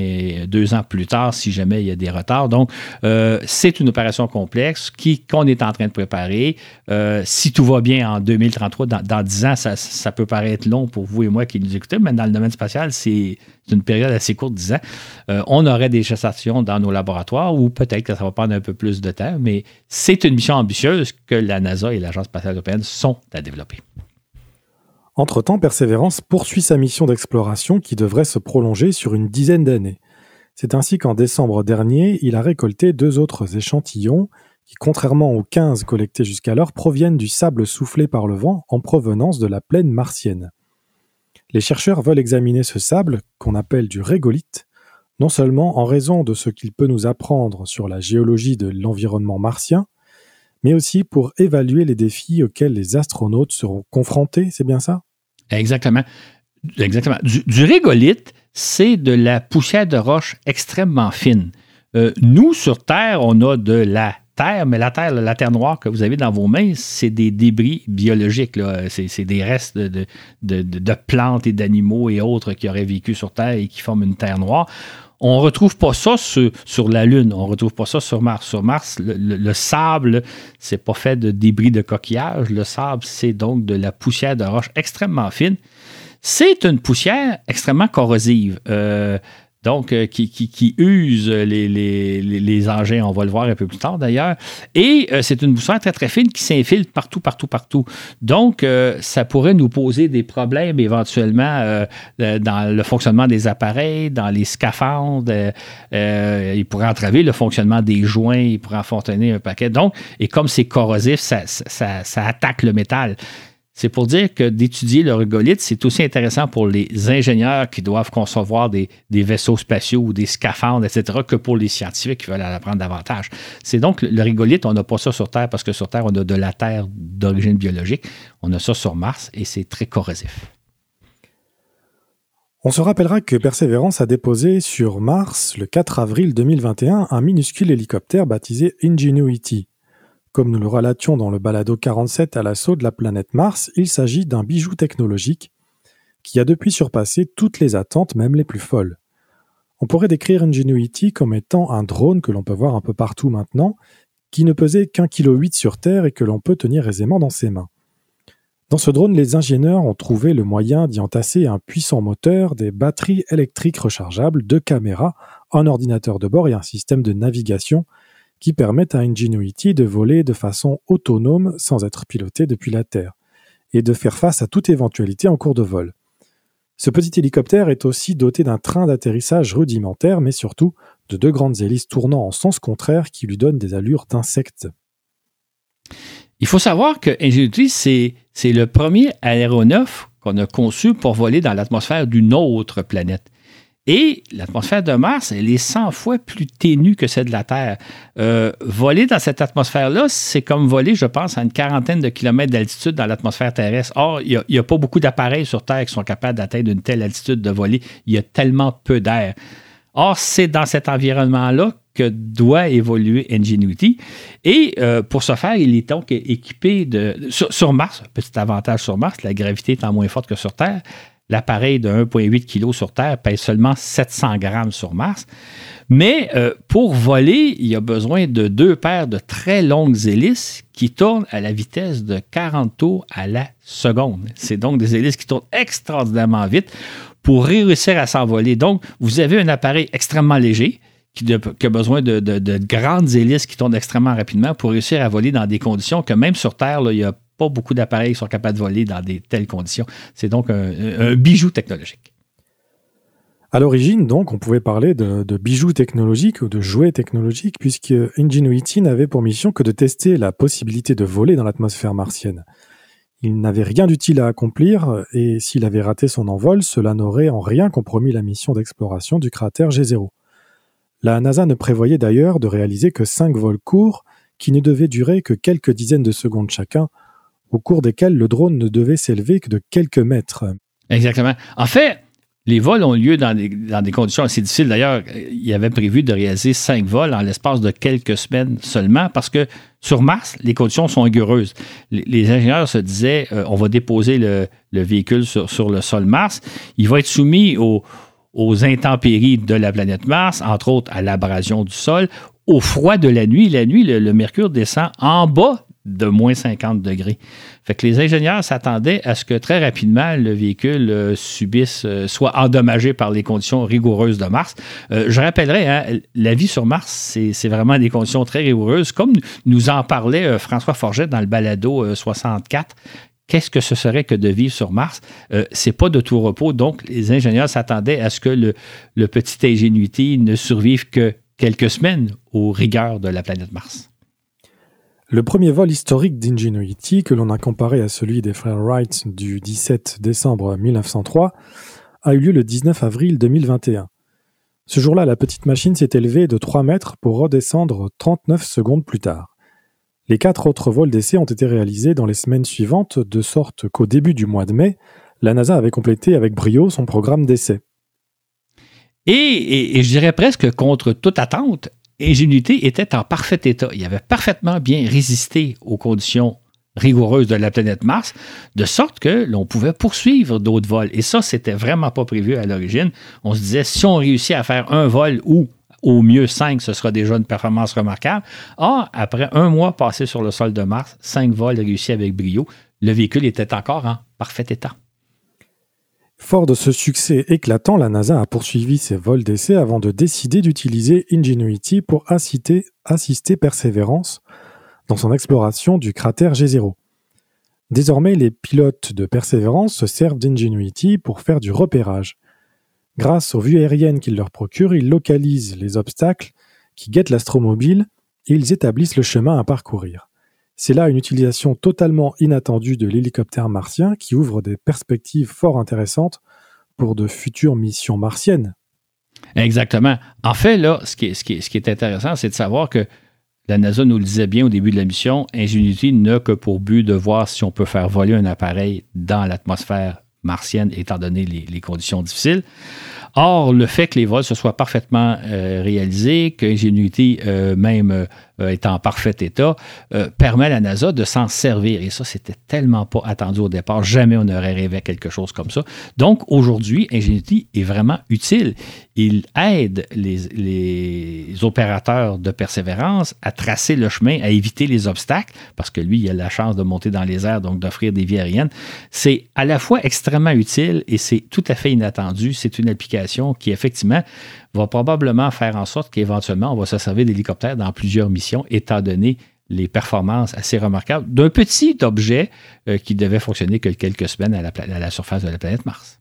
deux ans plus tard, si jamais il y a des retards. Donc, euh, c'est une opération complexe qu'on est en train de préparer. Euh, si tout va bien en 2033, dans, 10 ans, ça, peut paraître long pour vous et moi qui nous écoutez, mais dans le domaine spatial, c'est une période assez courte, 10 ans. Euh, on aurait des gestations dans nos laboratoires ou peut-être que ça va prendre un peu plus de temps, mais c'est une mission ambitieuse que la NASA et l'Agence spatiale européenne sont à développer. Entre-temps, Persévérance poursuit sa mission d'exploration qui devrait se prolonger sur une dizaine d'années. C'est ainsi qu'en décembre dernier, il a récolté deux autres échantillons qui, contrairement aux 15 collectés jusqu'alors, proviennent du sable soufflé par le vent en provenance de la plaine martienne. Les chercheurs veulent examiner ce sable, qu'on appelle du régolithe, non seulement en raison de ce qu'il peut nous apprendre sur la géologie de l'environnement martien, mais aussi pour évaluer les défis auxquels les astronautes seront confrontés, c'est bien ça? Exactement. Exactement. Du, régolithe, c'est de la poussière de roche extrêmement fine. Euh, nous, sur Terre, on a de la terre, mais la terre, la terre noire que vous avez dans vos mains, c'est des débris biologiques. C'est, des restes de plantes et d'animaux et autres qui auraient vécu sur Terre et qui forment une terre noire. On ne retrouve pas ça sur, la Lune, on ne retrouve pas ça sur Mars. Sur Mars, le, le, sable, c'est pas fait de débris de coquillage. Le sable, c'est donc de la poussière de roche extrêmement fine. C'est une poussière extrêmement corrosive. Euh, donc euh, qui, qui, use les, les, engins, on va le voir un peu plus tard d'ailleurs. Et euh, c'est une poussière très très fine qui s'infiltre partout, partout, partout. Donc euh, ça pourrait nous poser des problèmes éventuellement dans le fonctionnement des appareils, dans les scaphandres. il pourrait entraver le fonctionnement des joints, il pourrait enfontainer un paquet. Donc, et comme c'est corrosif, ça, ça, ça attaque le métal. C'est pour dire que d'étudier le regolithe, c'est aussi intéressant pour les ingénieurs qui doivent concevoir des, vaisseaux spatiaux ou des scaphandres, etc., que pour les scientifiques qui veulent en apprendre davantage. C'est donc le regolithe, on n'a pas ça sur Terre parce que sur Terre, on a de la Terre d'origine biologique. On a ça sur Mars et c'est très corrosif. On se rappellera que Perseverance a déposé sur Mars, le 4 avril 2021, un minuscule hélicoptère baptisé Ingenuity. Comme nous le relations dans le balado 47 à l'assaut de la planète Mars, il s'agit d'un bijou technologique qui a depuis surpassé toutes les attentes, même les plus folles. On pourrait décrire Ingenuity comme étant un drone que l'on peut voir un peu partout maintenant, qui ne pesait qu'un kilo huit sur Terre et que l'on peut tenir aisément dans ses mains. Dans ce drone, les ingénieurs ont trouvé le moyen d'y entasser un puissant moteur, des batteries électriques rechargeables, deux caméras, un ordinateur de bord et un système de navigation qui permettent à Ingenuity de voler de façon autonome sans être piloté depuis la Terre, et de faire face à toute éventualité en cours de vol. Ce petit hélicoptère est aussi doté d'un train d'atterrissage rudimentaire, mais surtout de deux grandes hélices tournant en sens contraire qui lui donnent des allures d'insectes. Il faut savoir que Ingenuity, c'est, c'est le premier aéronef qu'on a conçu pour voler dans l'atmosphère d'une autre planète. Et l'atmosphère de Mars, elle est 100 fois plus ténue que celle de la Terre. Euh, voler dans cette atmosphère-là, c'est comme voler, je pense, à une quarantaine de kilomètres d'altitude dans l'atmosphère terrestre. Or, il n'y a, pas beaucoup d'appareils sur Terre qui sont capables d'atteindre une telle altitude de voler. Il y a tellement peu d'air. Or, c'est dans cet environnement-là que doit évoluer Ingenuity. Et euh, pour ce faire, il est donc équipé de... Sur, sur, Mars, petit avantage sur Mars, la gravité étant moins forte que sur Terre, L'appareil de 1,8 kg sur Terre pèse seulement 700 grammes sur Mars. Mais euh, pour voler, il y a besoin de deux paires de très longues hélices qui tournent à la vitesse de 40 tours à la seconde. C'est donc des hélices qui tournent extraordinairement vite pour réussir à s'envoler. Donc, vous avez un appareil extrêmement léger qui, a besoin de, grandes hélices qui tournent extrêmement rapidement pour réussir à voler dans des conditions que même sur Terre, il y a pas beaucoup d'appareils sont capables de voler dans des telles conditions. C'est donc un, bijou technologique. À l'origine, donc, on pouvait parler de, de, bijoux technologiques ou de jouets technologiques, puisque Ingenuity n'avait pour mission que de tester la possibilité de voler dans l'atmosphère martienne. Il n'avait rien d'utile à accomplir, et s'il avait raté son envol, cela n'aurait en rien compromis la mission d'exploration du cratère G0. La NASA ne prévoyait d'ailleurs de réaliser que cinq vols courts, qui ne devaient durer que quelques dizaines de secondes chacun, au cours desquels le drone ne devait s'élever que de quelques mètres. Exactement. En fait, les vols ont lieu dans des, conditions assez difficiles. D'ailleurs, il avait prévu de réaliser cinq vols en l'espace de quelques semaines seulement parce que sur Mars, les conditions sont rigoureuses. Les, ingénieurs se disaient, euh, on va déposer le, véhicule sur, le sol Mars. Il va être soumis aux, intempéries de la planète Mars, entre autres à l'abrasion du sol, au froid de la nuit. La nuit, le mercure descend en bas de moins 50 degrés. Fait que les ingénieurs s'attendaient à ce que très rapidement le véhicule euh, subisse, euh, soit endommagé par les conditions rigoureuses de Mars. Euh, je rappellerai, hein, la vie sur Mars, c'est vraiment des conditions très rigoureuses, comme nous en parlait François Forget dans le balado 64 qu'est-ce que ce serait que de vivre sur Mars? c'est pas de tout repos. Donc, les ingénieurs s'attendaient à ce que le, le petit Ingenuity ne survive que quelques semaines aux rigueurs de la planète Mars. Le premier vol historique d'Ingenuity, que l'on a comparé à celui des frères Wright du 17 décembre 1903, a eu lieu le 19 avril 2021. Ce jour-là, la petite machine s'est élevée de 3 mètres pour redescendre 39 secondes plus tard. Les quatre autres vols d'essai ont été réalisés dans les semaines suivantes, de sorte qu'au début du mois de mai, la NASA avait complété avec brio son programme d'essai. Et, et, je dirais presque contre toute attente, Ingénuité était en parfait état. Il avait parfaitement bien résisté aux conditions rigoureuse de la planète Mars, de sorte que l'on pouvait poursuivre d'autres vols. Et ça, c'était vraiment pas prévu à l'origine. On se disait, si on réussit à faire un vol ou au mieux cinq, ce sera déjà une performance remarquable. Or, après un mois passé sur le sol de Mars, cinq vols réussis avec brio, le véhicule était encore en parfait état. Fort de ce succès éclatant, la NASA a poursuivi ses vols d'essai avant de décider d'utiliser Ingenuity pour assister, assister Perseverance dans son exploration du cratère G0. Désormais, les pilotes de Perseverance se servent d'Ingenuity pour faire du repérage. Grâce aux vues aériennes qu'il leur procure, ils localisent les obstacles qui guettent l'astromobile et ils établissent le chemin à parcourir. C'est là une utilisation totalement inattendue de l'hélicoptère martien qui ouvre des perspectives fort intéressantes pour de futures missions martiennes. Exactement. En fait, là, ce qui est, intéressant, c'est de savoir que la NASA nous le disait bien au début de la mission, Ingenuity n'a que pour but de voir si on peut faire voler un appareil dans l'atmosphère martienne, étant donné les, conditions difficiles. Or, le fait que les vols se soient parfaitement euh, réalisés, que euh, même euh, est en parfait état, euh, permet à la NASA de s'en servir. Et ça, c'était tellement pas attendu au départ. Jamais on n'aurait rêvé quelque chose comme ça. Donc, aujourd'hui, Ingenuity est vraiment utile. Il aide les, opérateurs de persévérance à tracer le chemin, à éviter les obstacles, parce que lui, il a la chance de monter dans les airs, donc d'offrir des vies aériennes. C'est à la fois extrêmement utile et c'est tout à fait inattendu. C'est une application qui, effectivement, va probablement faire en sorte qu'éventuellement, on va se servir d'hélicoptères dans plusieurs missions, étant donné les performances assez remarquables d'un petit objet euh, qui devait fonctionner que quelques semaines à la, surface de la planète Mars.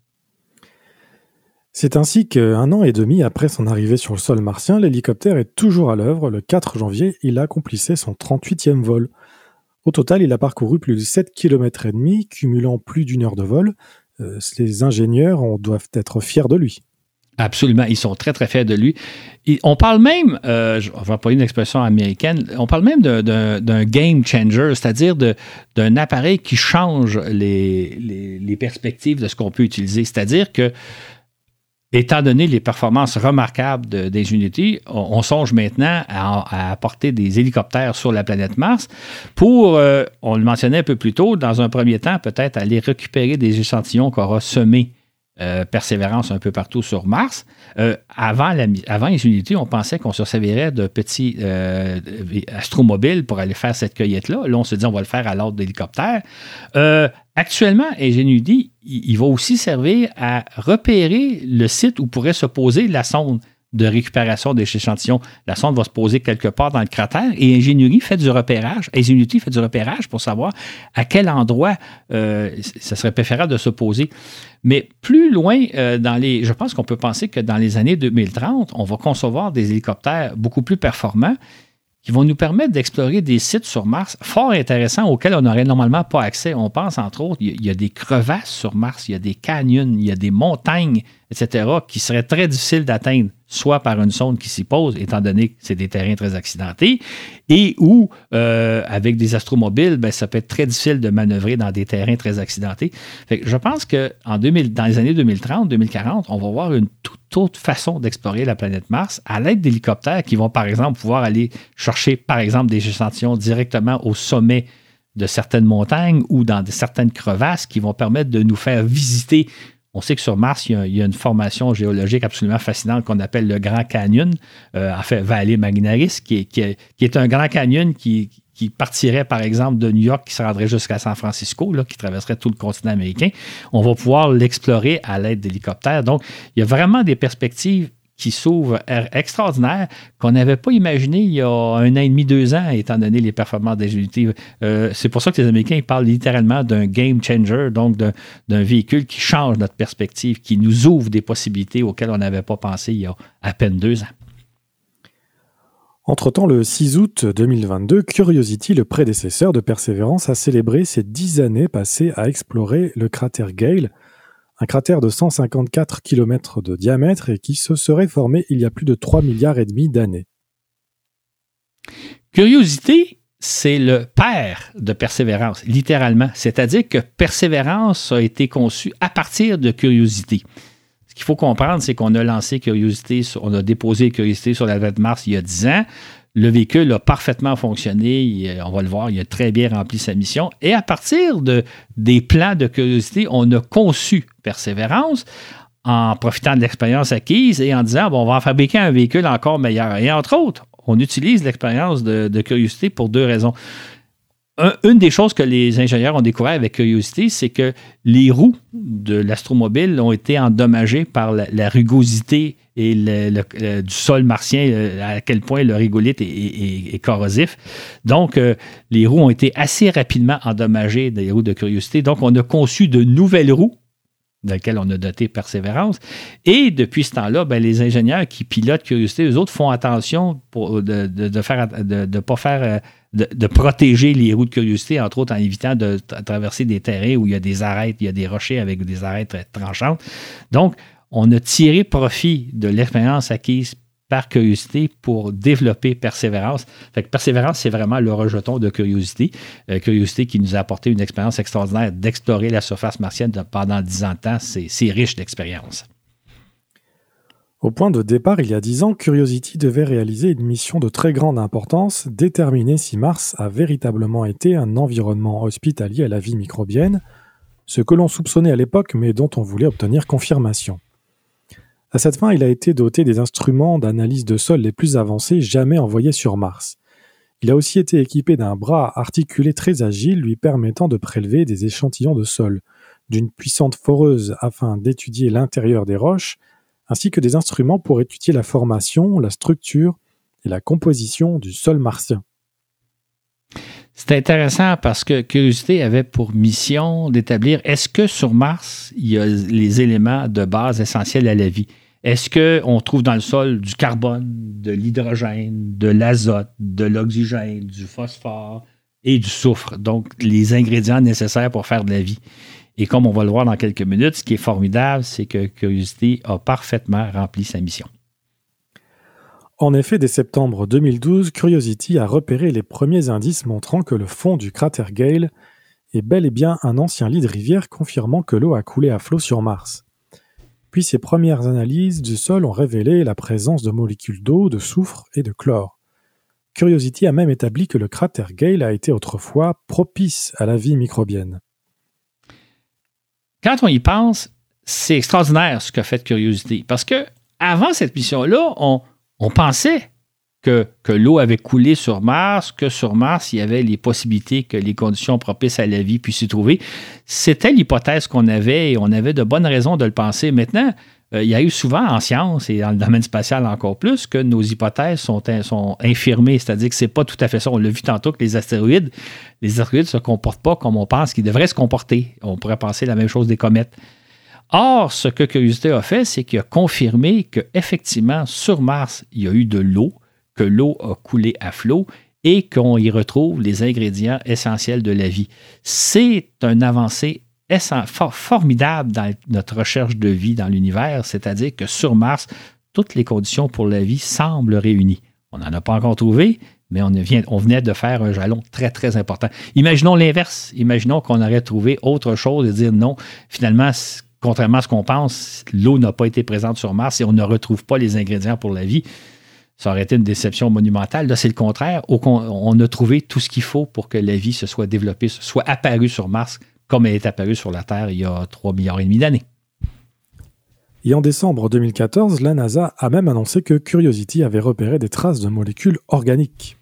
C'est ainsi qu'un an et demi après son arrivée sur le sol martien, l'hélicoptère est toujours à l'œuvre. Le 4 janvier, il accomplissait son 38e vol. Au total, il a parcouru plus de 7 km et demi, cumulant plus d'une heure de vol. Euh, les ingénieurs doivent être fiers de lui. Absolument, ils sont très, très fiers de lui. on parle même, euh, je une expression américaine, on parle même d'un game changer, c'est-à-dire d'un appareil qui change les, perspectives de ce qu'on peut utiliser. C'est-à-dire que, étant donné les performances remarquables des unités, on, songe maintenant à, apporter des hélicoptères sur la planète Mars pour, euh, on le mentionnait un peu plus tôt, dans un premier temps, peut-être aller récupérer des échantillons qu'aura semés euh, persévérance un peu partout sur Mars. Euh, avant, la, avant les unités, on pensait qu'on se servirait de petits euh, astromobiles pour aller faire cette cueillette-là. Là, on se dit on va le faire à l'ordre d'hélicoptère. actuellement, il, il va aussi servir à repérer le site où pourrait se poser la sonde de récupération des échantillons. La sonde va se poser quelque part dans le cratère et Ingénierie fait du repérage. Ingenuity fait du repérage pour savoir à quel endroit euh, ça serait préférable de se poser. Mais plus loin euh, dans les. Je pense qu'on peut penser que dans les années 2030, on va concevoir des hélicoptères beaucoup plus performants qui vont nous permettre d'explorer des sites sur Mars fort intéressants auxquels on n'aurait normalement pas accès. On pense entre autres, il y a des crevasses sur Mars, il y a des canyons, il y a des montagnes, etc., qui seraient très difficiles d'atteindre soit par une sonde qui s'y pose, étant donné que c'est des terrains très accidentés, et ou euh, avec des astromobiles, ben, ça peut être très difficile de manœuvrer dans des terrains très accidentés. je pense que dans les années 2030, 2040, on va voir une toute autre façon d'explorer la planète Mars à l'aide d'hélicoptères qui vont, par exemple, pouvoir aller chercher, par exemple, des échantillons directement au sommet de certaines montagnes ou dans certaines crevasses qui vont permettre de nous faire visiter on sait que sur Mars, il y a, une formation géologique absolument fascinante qu'on appelle le Grand Canyon, euh, en fait, Vallée Magnaris, qui est, un grand canyon qui, partirait, par exemple, de New York, qui se rendrait jusqu'à San Francisco, qui traverserait tout le continent américain. On va pouvoir l'explorer à l'aide d'hélicoptères. Donc, il y a vraiment des perspectives qui s'ouvre extraordinaire qu'on n'avait pas imaginé il y a un an et demi, deux ans, étant donné les performances des unités. Euh, c'est pour ça que les Américains parlent littéralement d'un game changer, donc d'un véhicule qui change notre perspective, qui nous ouvre des possibilités auxquelles on n'avait pas pensé il y a à peine deux ans. Entre-temps, le 6 août 2022, Curiosity, le prédécesseur de Perseverance, a célébré ses dix années passées à explorer le cratère Gale, un cratère de 154 km de diamètre et qui se serait formé il y a plus de 3 milliards et demi d'années. Curiosité, c'est le père de Persévérance, littéralement. C'est-à-dire que Persévérance a été conçu à partir de Curiosité. Ce qu'il faut comprendre, c'est qu'on a lancé Curiosité, on a déposé Curiosité sur la planète Mars il y a 10 ans. Le véhicule a parfaitement fonctionné. on va le voir, il a très bien rempli sa mission. Et à partir de, des plans de curiosité, on a conçu Persévérance en profitant de l'expérience acquise et en disant bon, on va fabriquer un véhicule encore meilleur. Et entre autres, on utilise l'expérience de, curiosité pour deux raisons. Une des choses que les ingénieurs ont découvert avec curiosité, c'est que les roues de l'astromobile ont été endommagées par la, rugosité du sol martien, à quel point le rigolite est, corrosif. Donc, euh, les roues ont été assez rapidement endommagées des roues de curiosité. Donc, on a conçu de nouvelles roues dans lequel on a doté Persévérance. Et depuis ce temps-là, ben, les ingénieurs qui pilotent Curiosité, eux autres font attention pour, de ne pas faire, euh, de, protéger les roues de Curiosité, entre autres en évitant de traverser des terrains où il y a des arêtes, il y a des rochers avec des arêtes tranchantes. Donc, on a tiré profit de l'expérience acquise par curiosité pour développer persévérance. Fait que persévérance, c'est vraiment le rejeton de curiosité. Euh, curiosité qui nous a apporté une expérience extraordinaire d'explorer la surface martienne pendant dix ans de temps. C'est riche d'expérience. Au point de départ, il y a dix ans, Curiosity devait réaliser une mission de très grande importance, déterminer si Mars a véritablement été un environnement hospitalier à la vie microbienne, ce que l'on soupçonnait à l'époque mais dont on voulait obtenir confirmation. À cette fin, il a été doté des instruments d'analyse de sol les plus avancés jamais envoyés sur Mars. Il a aussi été équipé d'un bras articulé très agile lui permettant de prélever des échantillons de sol, d'une puissante foreuse afin d'étudier l'intérieur des roches, ainsi que des instruments pour étudier la formation, la structure et la composition du sol martien. C'est intéressant parce que Curiosité avait pour mission d'établir est-ce que sur Mars, il y a les éléments de base essentiels à la vie? Est-ce qu'on trouve dans le sol du carbone, de l'hydrogène, de l'azote, de l'oxygène, du phosphore et du soufre? Donc, les ingrédients nécessaires pour faire de la vie. Et comme on va le voir dans quelques minutes, ce qui est formidable, c'est que Curiosité a parfaitement rempli sa mission. En effet, dès septembre 2012, Curiosity a repéré les premiers indices montrant que le fond du cratère Gale est bel et bien un ancien lit de rivière confirmant que l'eau a coulé à flot sur Mars. Puis ses premières analyses du sol ont révélé la présence de molécules d'eau, de soufre et de chlore. Curiosity a même établi que le cratère Gale a été autrefois propice à la vie microbienne. Quand on y pense, c'est extraordinaire ce qu'a fait Curiosity, parce que avant cette mission-là, on, pensait que, l'eau avait coulé sur Mars, que sur Mars, il y avait les possibilités que les conditions propices à la vie puissent s'y trouver. C'était l'hypothèse qu'on avait et on avait de bonnes raisons de le penser. Maintenant, il y a eu souvent en science et dans le domaine spatial encore plus que nos hypothèses sont, sont infirmées, c'est-à-dire que ce n'est pas tout à fait ça. On l'a vu tantôt que les astéroïdes, les astéroïdes ne se comportent pas comme on pense qu'ils devraient se comporter. On pourrait penser la même chose des comètes. Or, ce que Curiosité a fait, c'est qu'il a confirmé qu'effectivement, sur Mars, il y a eu de l'eau, que l'eau a coulé à flot et qu'on y retrouve les ingrédients essentiels de la vie. C'est un avancée formidable dans notre recherche de vie dans l'univers, c'est-à-dire que sur Mars, toutes les conditions pour la vie semblent réunies. On n'en a pas encore trouvé, mais on, on, venait de faire un jalon très, très important. Imaginons l'inverse. Imaginons qu'on aurait trouvé autre chose et dire non, finalement, contrairement à ce qu'on pense, l'eau n'a pas été présente sur Mars et on ne retrouve pas les ingrédients pour la vie. Ça aurait été une déception monumentale. Là, c'est le contraire. On a trouvé tout ce qu'il faut pour que la vie se soit développée, soit apparue sur Mars comme elle est apparue sur la Terre il y a 3 milliards et demi d'années. Et en décembre 2014, la NASA a même annoncé que Curiosity avait repéré des traces de molécules organiques.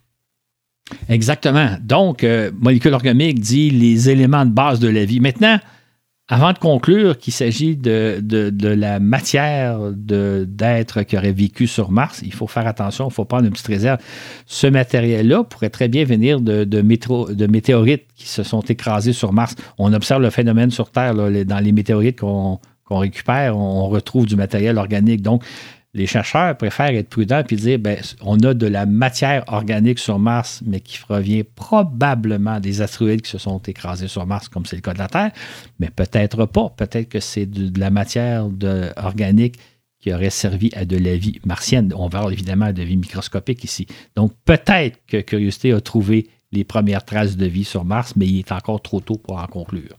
Exactement. Donc, euh, molécules organiques dit les éléments de base de la vie. Maintenant, avant de conclure qu'il s'agit de, la matière d'être qui aurait vécu sur Mars, il faut faire attention, il faut prendre une petite réserve. Ce matériel-là pourrait très bien venir de, de, météorites qui se sont écrasés sur Mars. On observe le phénomène sur Terre, dans les météorites qu'on récupère, on retrouve du matériel organique. Donc, les chercheurs préfèrent être prudents et dire ben, on a de la matière organique sur Mars, mais qui provient probablement des astéroïdes qui se sont écrasés sur Mars, comme c'est le cas de la Terre, mais peut-être pas. Peut-être que c'est de, la matière organique qui aurait servi à de la vie martienne. On parle évidemment de vie microscopique ici. Donc peut-être que Curiosité a trouvé les premières traces de vie sur Mars, mais il est encore trop tôt pour en conclure.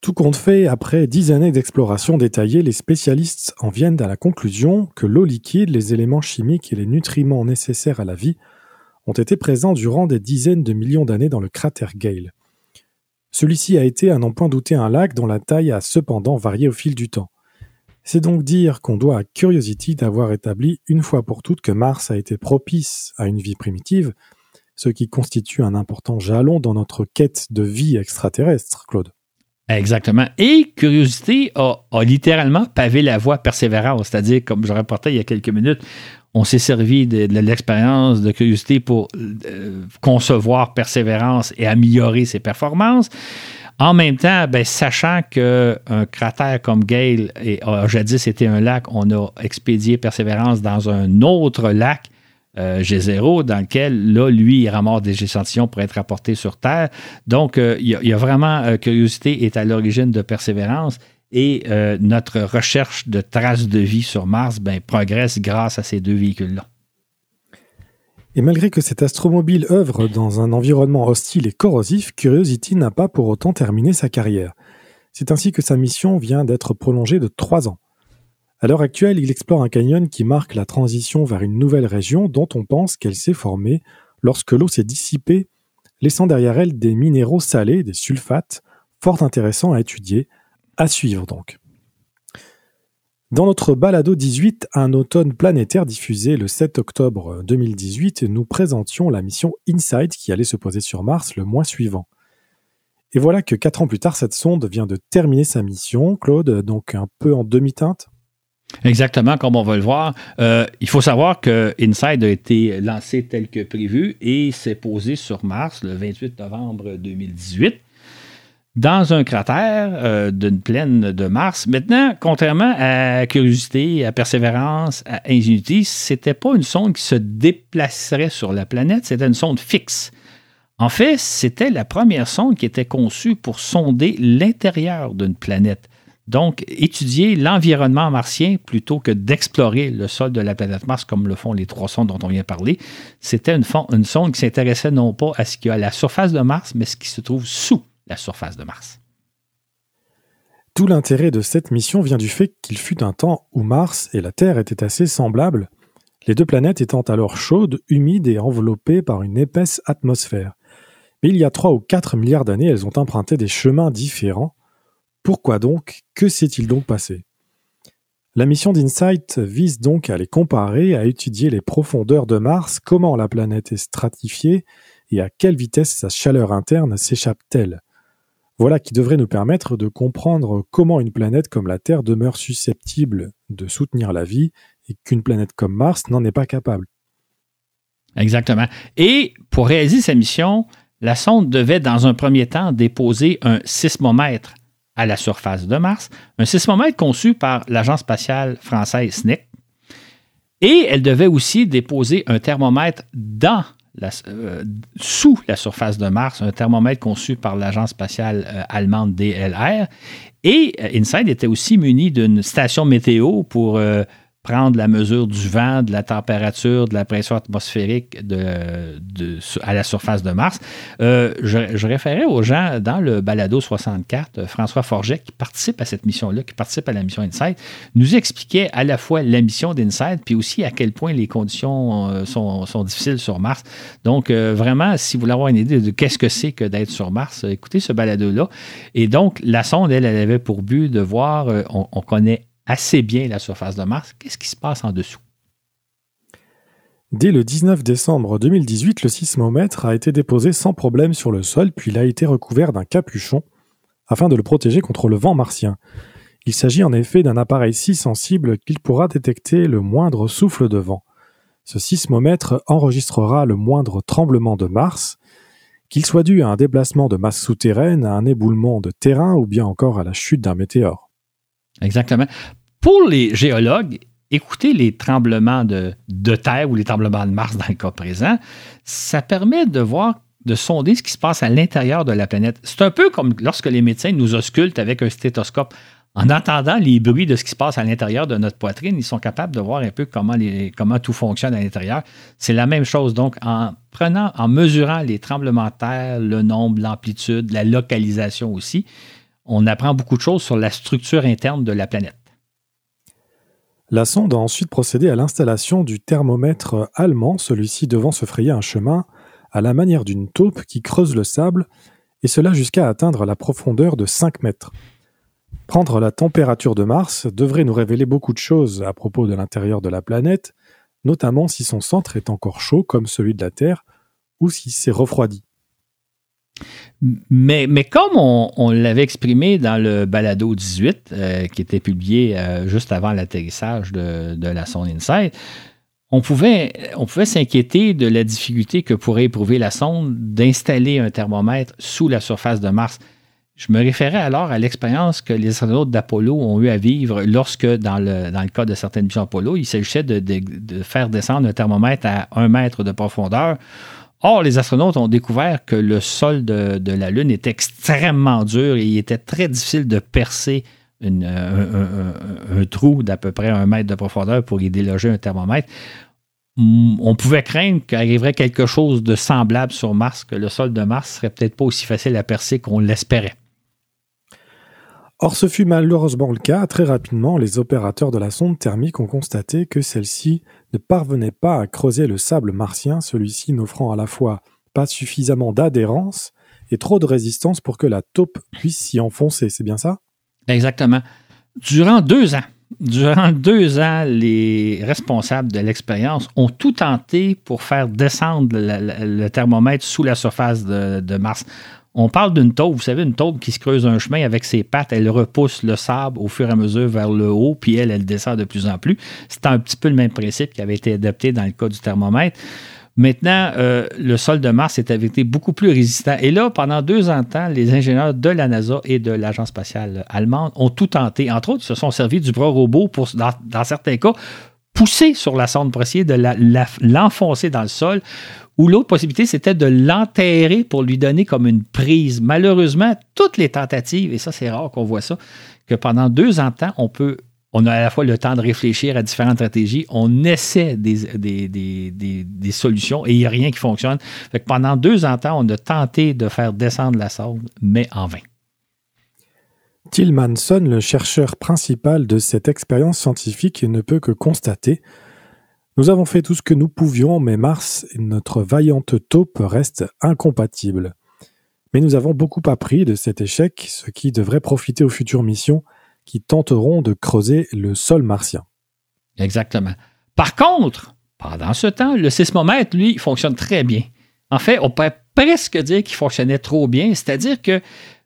Tout compte fait, après dix années d'exploration détaillée, les spécialistes en viennent à la conclusion que l'eau liquide, les éléments chimiques et les nutriments nécessaires à la vie ont été présents durant des dizaines de millions d'années dans le cratère Gale. Celui-ci a été, à n'en point douter, un lac dont la taille a cependant varié au fil du temps. C'est donc dire qu'on doit à Curiosity d'avoir établi une fois pour toutes que Mars a été propice à une vie primitive, ce qui constitue un important jalon dans notre quête de vie extraterrestre, Claude. Exactement. Et Curiosité a, littéralement pavé la voie persévérance, c'est-à-dire, comme je rapportais il y a quelques minutes, on s'est servi de, l'expérience de Curiosité pour euh, concevoir persévérance et améliorer ses performances. En même temps, ben, sachant qu'un cratère comme Gale a jadis été un lac, on a expédié Persévérance dans un autre lac euh, G0, dans lequel, là, lui, il ramasse des échantillons pour être apportés sur Terre. Donc, euh, il y, a vraiment, euh, Curiosité est à l'origine de Persévérance et notre recherche de traces de vie sur Mars ben, progresse grâce à ces deux véhicules-là. Et malgré que cet astromobile œuvre dans un environnement hostile et corrosif, Curiosity n'a pas pour autant terminé sa carrière. C'est ainsi que sa mission vient d'être prolongée de trois ans. À l'heure actuelle, il explore un canyon qui marque la transition vers une nouvelle région dont on pense qu'elle s'est formée lorsque l'eau s'est dissipée, laissant derrière elle des minéraux salés, des sulfates, fort intéressants à étudier, à suivre donc. Dans notre balado 18, un automne planétaire diffusé le 7 octobre 2018, nous présentions la mission InSight qui allait se poser sur Mars le mois suivant. Et voilà que quatre ans plus tard, cette sonde vient de terminer sa mission, Claude, donc un peu en demi-teinte? Exactement, comme on va le voir. Euh, il faut savoir que Inside a été lancé tel que prévu et s'est posé sur Mars le 28 novembre 2018 dans un cratère euh, d'une plaine de Mars. Maintenant, contrairement à Curiosité, à Persévérance, à Ingenuity, c'était pas une sonde qui se déplacerait sur la planète, c'était une sonde fixe. En fait, c'était la première sonde qui était conçue pour sonder l'intérieur d'une planète. Donc, étudier l'environnement martien plutôt que d'explorer le sol de la planète Mars comme le font les trois sondes dont on vient de parler, c'était une, sonde qui s'intéressait non pas à ce qu'il y a à la surface de Mars, mais ce qui se trouve sous la surface de Mars. Tout l'intérêt de cette mission vient du fait qu'il fut un temps où Mars et la Terre étaient assez semblables, les deux planètes étant alors chaudes, humides et enveloppées par une épaisse atmosphère. Mais il y a trois ou quatre milliards d'années, elles ont emprunté des chemins différents, pourquoi donc Que s'est-il donc passé? La mission d'Insight vise donc à les comparer, à étudier les profondeurs de Mars, comment la planète est stratifiée et à quelle vitesse sa chaleur interne s'échappe-t-elle. Voilà qui devrait nous permettre de comprendre comment une planète comme la Terre demeure susceptible de soutenir la vie et qu'une planète comme Mars n'en est pas capable. Exactement. Et pour réaliser sa mission, la sonde devait dans un premier temps déposer un sismomètre à la surface de Mars, un sismomètre conçu par l'agence spatiale française SNIC. Et elle devait aussi déposer un thermomètre dans euh, sous la surface de Mars, un thermomètre conçu par l'agence spatiale euh, allemande DLR. Et euh, InSide était aussi muni d'une station météo pour prendre la mesure du vent, de la température, de la pression atmosphérique à la surface de Mars. Euh, je, référais aux gens dans le balado 64, François Forget, qui participe à cette mission-là, qui participe à la mission InSight, nous expliquait à la fois la mission d'InSight, puis aussi à quel point les conditions euh, sont, difficiles sur Mars. Donc, euh, vraiment, si vous voulez avoir une idée de qu'est-ce que c'est que d'être sur Mars, écoutez ce balado-là. Et donc, la sonde, elle, elle avait pour but de voir, on connaît assez bien la surface de Mars. Qu'est-ce qui se passe en dessous? Dès le 19 décembre 2018, le sismomètre a été déposé sans problème sur le sol, puis il a été recouvert d'un capuchon afin de le protéger contre le vent martien. Il s'agit en effet d'un appareil si sensible qu'il pourra détecter le moindre souffle de vent. Ce sismomètre enregistrera le moindre tremblement de Mars, qu'il soit dû à un déplacement de masse souterraine, à un éboulement de terrain ou bien encore à la chute d'un météore. Exactement. Pour les géologues, écouter les tremblements de, terre ou les tremblements de Mars dans le cas présent, ça permet de voir, de sonder ce qui se passe à l'intérieur de la planète. C'est un peu comme lorsque les médecins nous auscultent avec un stéthoscope. En entendant les bruits de ce qui se passe à l'intérieur de notre poitrine, ils sont capables de voir un peu comment, comment tout fonctionne à l'intérieur. C'est la même chose. Donc, en prenant, en mesurant les tremblements de terre, le nombre, l'amplitude, la localisation aussi, on apprend beaucoup de choses sur la structure interne de la planète. La sonde a ensuite procédé à l'installation du thermomètre allemand, celui-ci devant se frayer un chemin à la manière d'une taupe qui creuse le sable, et cela jusqu'à atteindre la profondeur de 5 mètres. Prendre la température de Mars devrait nous révéler beaucoup de choses à propos de l'intérieur de la planète, notamment si son centre est encore chaud comme celui de la Terre, ou si c'est refroidi. Mais, comme on, l'avait exprimé dans le balado 18, euh, qui était publié euh, juste avant l'atterrissage de, la sonde InSight, on pouvait, s'inquiéter de la difficulté que pourrait éprouver la sonde d'installer un thermomètre sous la surface de Mars. Je me référais alors à l'expérience que les astronautes d'Apollo ont eu à vivre lorsque, dans le, dans le cas de certaines missions Apollo, il s'agissait de, de, faire descendre un thermomètre à un mètre de profondeur Or, les astronautes ont découvert que le sol de, la Lune est extrêmement dur et il était très difficile de percer un, trou d'à peu près un mètre de profondeur pour y déloger un thermomètre. On pouvait craindre qu'arriverait quelque chose de semblable sur Mars, que le sol de Mars serait peut-être pas aussi facile à percer qu'on l'espérait. Or, ce fut malheureusement le cas. Très rapidement, les opérateurs de la sonde thermique ont constaté que celle-ci ne parvenait pas à creuser le sable martien, celui-ci n'offrant à la fois pas suffisamment d'adhérence et trop de résistance pour que la taupe puisse s'y enfoncer. C'est bien ça? Exactement. Durant deux ans, durant deux ans, les responsables de l'expérience ont tout tenté pour faire descendre le, thermomètre sous la surface de Mars. On parle d'une taupe, vous savez, une taupe qui se creuse un chemin avec ses pattes, elle repousse le sable au fur et à mesure vers le haut, puis elle, elle descend de plus en plus. C'est un petit peu le même principe qui avait été adopté dans le cas du thermomètre. Maintenant, euh, le sol de Mars est été beaucoup plus résistant. Et là, pendant deux ans de temps, les ingénieurs de la NASA et de l'Agence spatiale allemande ont tout tenté. Entre autres, ils se sont servis du bras robot pour, dans, certains cas, pousser sur la sonde pour essayer de l'enfoncer dans le sol ou l'autre possibilité, c'était de l'enterrer pour lui donner comme une prise. Malheureusement, toutes les tentatives, et ça c'est rare qu'on voit ça, que pendant deux ans de temps, on peut on a à la fois le temps de réfléchir à différentes stratégies, on essaie des, solutions et il n'y a rien qui fonctionne. Pendant deux ans de temps, on a tenté de faire descendre la sonde, mais en vain. Tillmanson, le chercheur principal de cette expérience scientifique, ne peut que constater nous avons fait tout ce que nous pouvions, mais Mars notre vaillante taupe restent incompatibles. Mais nous avons beaucoup appris de cet échec, ce qui devrait profiter aux futures missions qui tenteront de creuser le sol martien. Exactement. Par contre, pendant ce temps, le sismomètre, lui, fonctionne très bien. En fait, on pourrait presque dire qu'il fonctionnait trop bien, c'est-à-dire que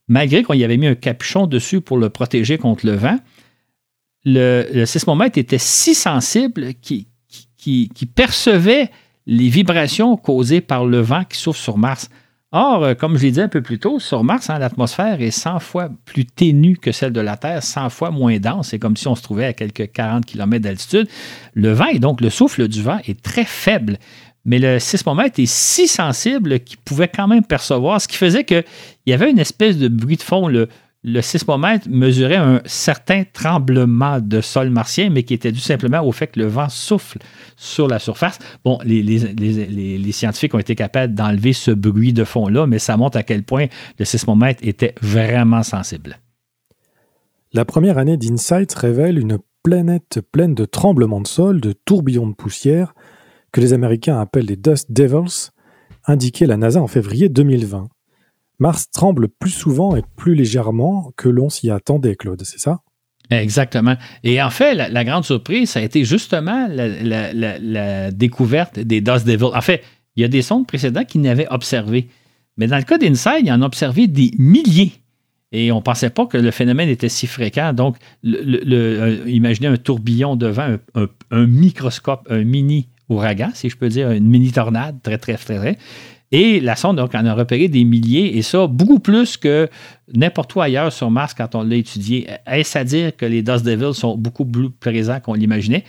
malgré qu'on y avait mis un capuchon dessus pour le protéger contre le vent, le, le sismomètre était si sensible qu'il qui, percevait les vibrations causées par le vent qui souffle sur Mars. Or, euh, comme je l'ai dit un peu plus tôt, sur Mars, hein, l'atmosphère est 100 fois plus ténue que celle de la Terre, 100 fois moins dense. C'est comme si on se trouvait à quelques 40 km d'altitude. Le vent, et donc le souffle du vent, est très faible. Mais le sismomètre est si sensible qu'il pouvait quand même percevoir, ce qui faisait qu'il y avait une espèce de bruit de fond. Le sismomètre mesurait un certain tremblement de sol martien, mais qui était dû simplement au fait que le vent souffle sur la surface. Bon, les, scientifiques ont été capables d'enlever ce bruit de fond-là, mais ça montre à quel point le sismomètre était vraiment sensible. La première année d'Insight révèle une planète pleine de tremblements de sol, de tourbillons de poussière, que les Américains appellent les Dust Devils, indiquait la NASA en février 2020. Mars tremble plus souvent et plus légèrement que l'on s'y attendait, Claude, c'est ça? Exactement. Et en fait, la, grande surprise, ça a été justement la, découverte des Dust Devils. En fait, il y a des sondes précédents qui n'avaient observé. Mais dans le cas d'Inside, il en a observé des milliers. Et on ne pensait pas que le phénomène était si fréquent. Donc, le, imaginez un tourbillon de vent, un, microscope, un mini ouragan, si je peux dire, une mini tornade, très, très, très, très. Et la sonde donc, en a repéré des milliers, et ça, beaucoup plus que n'importe où ailleurs sur Mars quand on l'a étudié. Est-ce à dire que les Dust Devils sont beaucoup plus présents qu'on l'imaginait?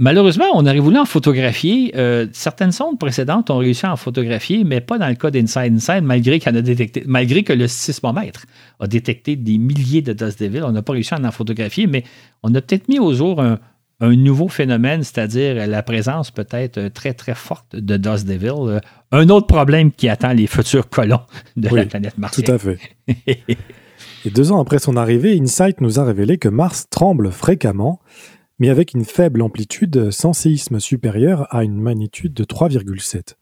Malheureusement, on aurait voulu en photographier. Euh, certaines sondes précédentes ont réussi à en photographier, mais pas dans le cas d'Inside Inside, malgré, a détecté, malgré que le sismomètre a détecté des milliers de Dust Devils. On n'a pas réussi à en photographier, mais on a peut-être mis au jour un, un nouveau phénomène, c'est-à-dire la présence peut-être très, très forte de Dust Devil. Un autre problème qui attend les futurs colons de la planète Mars. Tout à fait. Et deux ans après son arrivée, InSight nous a révélé que Mars tremble fréquemment, mais avec une faible amplitude sans séisme supérieur à une magnitude de 3,7.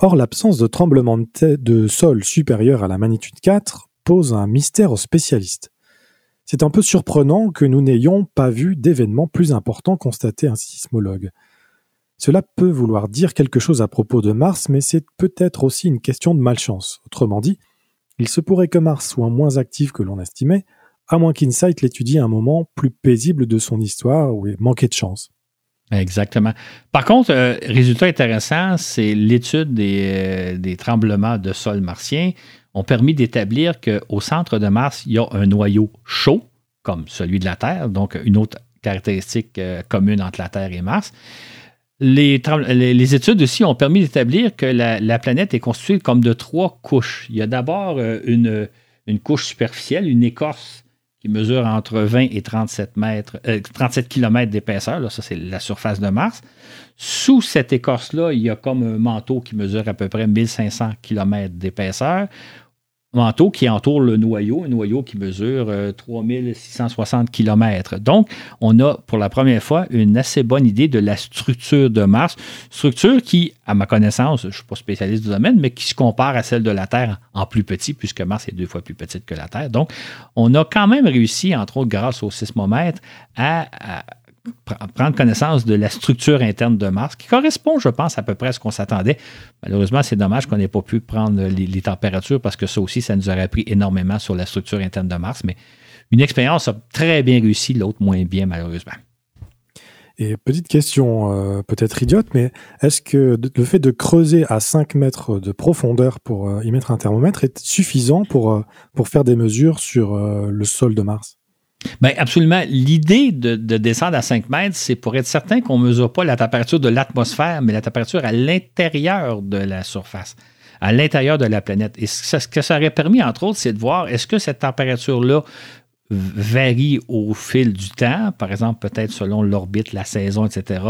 Or, l'absence de tremblement de sol supérieur à la magnitude 4 pose un mystère aux spécialistes. C'est un peu surprenant que nous n'ayons pas vu d'événements plus importants constatés un sismologue. Cela peut vouloir dire quelque chose à propos de Mars, mais c'est peut-être aussi une question de malchance. Autrement dit, il se pourrait que Mars soit moins actif que l'on estimait, à moins qu'Insight l'étudie à un moment plus paisible de son histoire où il manquait de chance. Exactement. Par contre, euh, résultat intéressant, c'est l'étude des, euh, des, tremblements de sol martiens ont permis d'établir qu'au centre de Mars, il y a un noyau chaud, comme celui de la Terre, donc une autre caractéristique euh, commune entre la Terre et Mars. Les, les, études aussi ont permis d'établir que la, la, planète est constituée comme de trois couches. Il y a d'abord une, une couche superficielle, une écorce qui mesure entre 20 et 37 mètres, 37 km d'épaisseur. Ça, c'est la surface de Mars. Sous cette écorce-là, il y a comme un manteau qui mesure à peu près 1500 km d'épaisseur manteau qui entoure le noyau, un noyau qui mesure 3660 euh, km. Donc, on a pour la première fois une assez bonne idée de la structure de Mars, structure qui, à ma connaissance, je ne suis pas spécialiste du domaine, mais qui se compare à celle de la Terre en plus petit, puisque Mars est deux fois plus petite que la Terre. Donc, on a quand même réussi, entre autres grâce au sismomètre, à prendre connaissance de la structure interne de Mars, qui correspond, je pense, à peu près à ce qu'on s'attendait. Malheureusement, c'est dommage qu'on n'ait pas pu prendre les, températures parce que ça aussi, ça nous aurait appris énormément sur la structure interne de Mars. Mais une expérience a très bien réussi, l'autre moins bien, malheureusement. Et petite question, euh, peut-être idiote, mais est-ce que le fait de creuser à 5 mètres de profondeur pour euh, y mettre un thermomètre est suffisant pour, euh, pour faire des mesures sur le sol de Mars? Bien, absolument. L'idée de, descendre à 5 mètres, c'est pour être certain qu'on ne mesure pas la température de l'atmosphère, mais la température à l'intérieur de la surface, à l'intérieur de la planète. Et ce que ça aurait permis, entre autres, c'est de voir est-ce que cette température-là varie au fil du temps, par exemple peut-être selon l'orbite, la saison, etc.